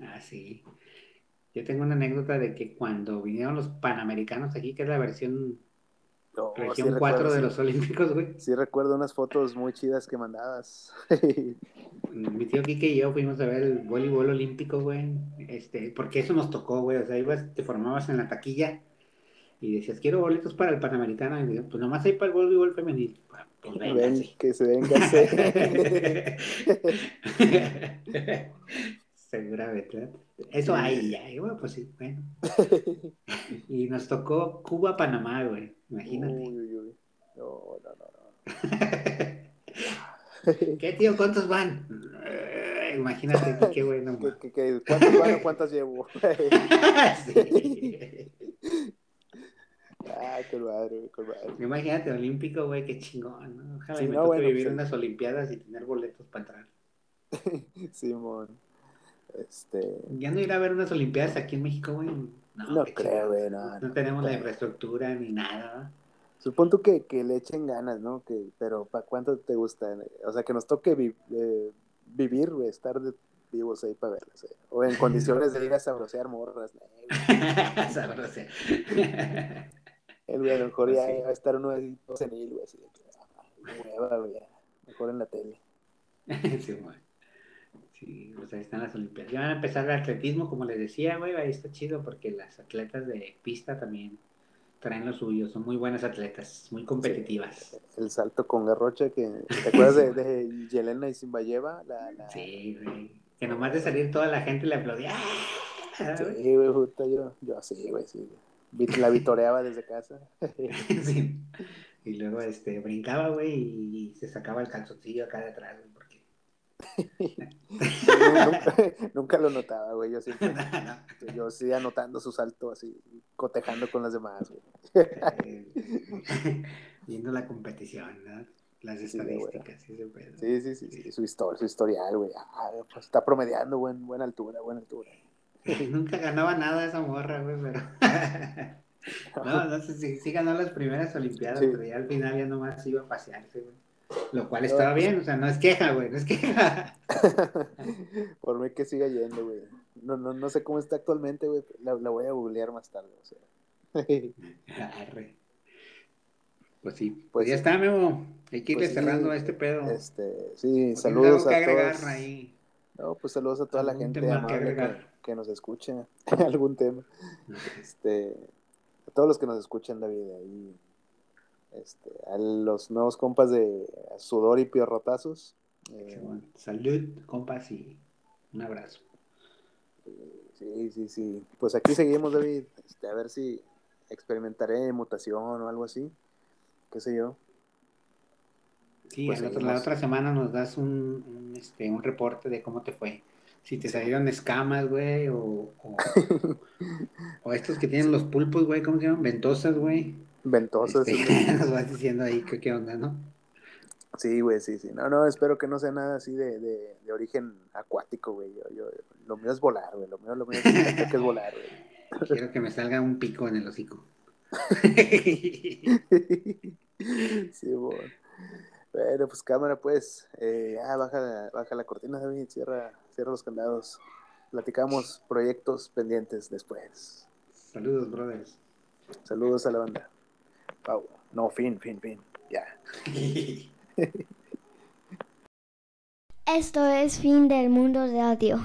Ah, sí. Yo tengo una anécdota de que cuando vinieron los Panamericanos aquí, que es la versión Región 4 de los Olímpicos, güey. Sí, recuerdo unas fotos muy chidas que mandabas. Mi tío Kike y yo fuimos a ver el voleibol olímpico, güey. Este, porque eso nos tocó, güey. O sea, ibas, te formabas en la taquilla y decías, quiero boletos para el Panamericano. Y pues nomás hay para el voleibol femenil. Pues Ven, que se venga Seguramente. Eso hay ya. Y bueno, pues sí, bueno. y nos tocó Cuba-Panamá, güey. Imagínate. Uy, uy, uy. No, no, no. ¿Qué, tío? ¿Cuántos van? Eh, imagínate qué bueno. ¿Qué, qué, cuántos van o cuántas llevo? sí. Ah, qué madre, qué madre. Imagínate, olímpico, güey, qué chingón, ¿no? Ojalá sí, me no, toque vivir pues, unas olimpiadas y tener boletos para entrar. Simón. Este... Ya no ir a ver unas olimpiadas aquí en México, güey. No, creo, güey, no, no, tenemos la infraestructura ni nada. Supongo que, que le echen ganas, ¿no? Que, pero ¿para cuánto te gusta? O sea, que nos toque eh, vivir, güey, estar vivos ahí para verlas. Eh. O en condiciones de ir a sabrosear morras. sabrosear. El güey, a lo mejor ya va a estar uno de senil, güey, así de que, hueva, güey, mejor en la tele. sí, güey. Sí, pues ahí están las Olimpiadas. Ya van a empezar el atletismo, como les decía, güey, ahí está chido porque las atletas de pista también traen lo suyo, son muy buenas atletas, muy competitivas. el salto con Garrocha, que ¿te acuerdas de, de Yelena y Simbayeva? La, Sí, güey, que nomás de salir toda la gente le aplaudía. Sí, güey, justo yo, yo así, güey, sí. La vitoreaba desde casa. sí. Y luego este, brincaba, güey, y se sacaba el calzoncillo acá de atrás, nunca, lo notaba, güey. Yo siempre, yo sí anotando su salto así, cotejando con las demás, güey. Viendo la competición, ¿no? Las estadísticas, sí, sí, sí, sí, sí, su historia, su historial, güey. Ah, pues está promediando buen, buena altura, buena altura. Nunca ganaba nada esa morra, güey, pero. no, no sé si sí, ganó las primeras Olimpiadas, pero ya al final ya nomás iba a pasearse, güey. Lo cual estaba bien, o sea, no es queja, güey, no es queja. Por mí que siga yendo, güey. No, no, no sé cómo está actualmente, güey. La, la, voy a googlear más tarde, o sea. Pues sí, pues ya está, Memo. Hay que irle pues cerrando a este pedo. Este, sí, saludos a todos. Ahí? No, pues saludos a toda la gente amable que, que, nos escuche. Algún tema. Este, a todos los que nos escuchan, David, ahí este, a los nuevos compas de Sudor y Piorrotazos. Eh, Salud, compas, y un abrazo. Sí, sí, sí. Pues aquí seguimos, David. Este, a ver si experimentaré mutación o algo así. ¿Qué sé yo? Sí, pues la otra semana nos das un, este, un reporte de cómo te fue. Si te salieron escamas, güey, o, o, o, estos que tienen los pulpos, güey, ¿cómo se llaman? Ventosas, güey. Ventosas. Este, nos vas diciendo ahí qué, onda, ¿no? Sí, güey, sí, sí. No, no, espero que no sea nada así de, de, de origen acuático, güey. Yo, yo, lo mío es volar, güey. Lo mío, lo mío es, que es volar, güey. Quiero que me salga un pico en el hocico. sí, bueno. Bueno, pues cámara, pues. Eh, ah, baja, baja la cortina, David. Cierra, cierra los candados. Platicamos proyectos pendientes después. Saludos, brothers. Saludos a la banda. Oh, no, fin, fin, fin. Ya. Yeah. Esto es Fin del Mundo de Radio.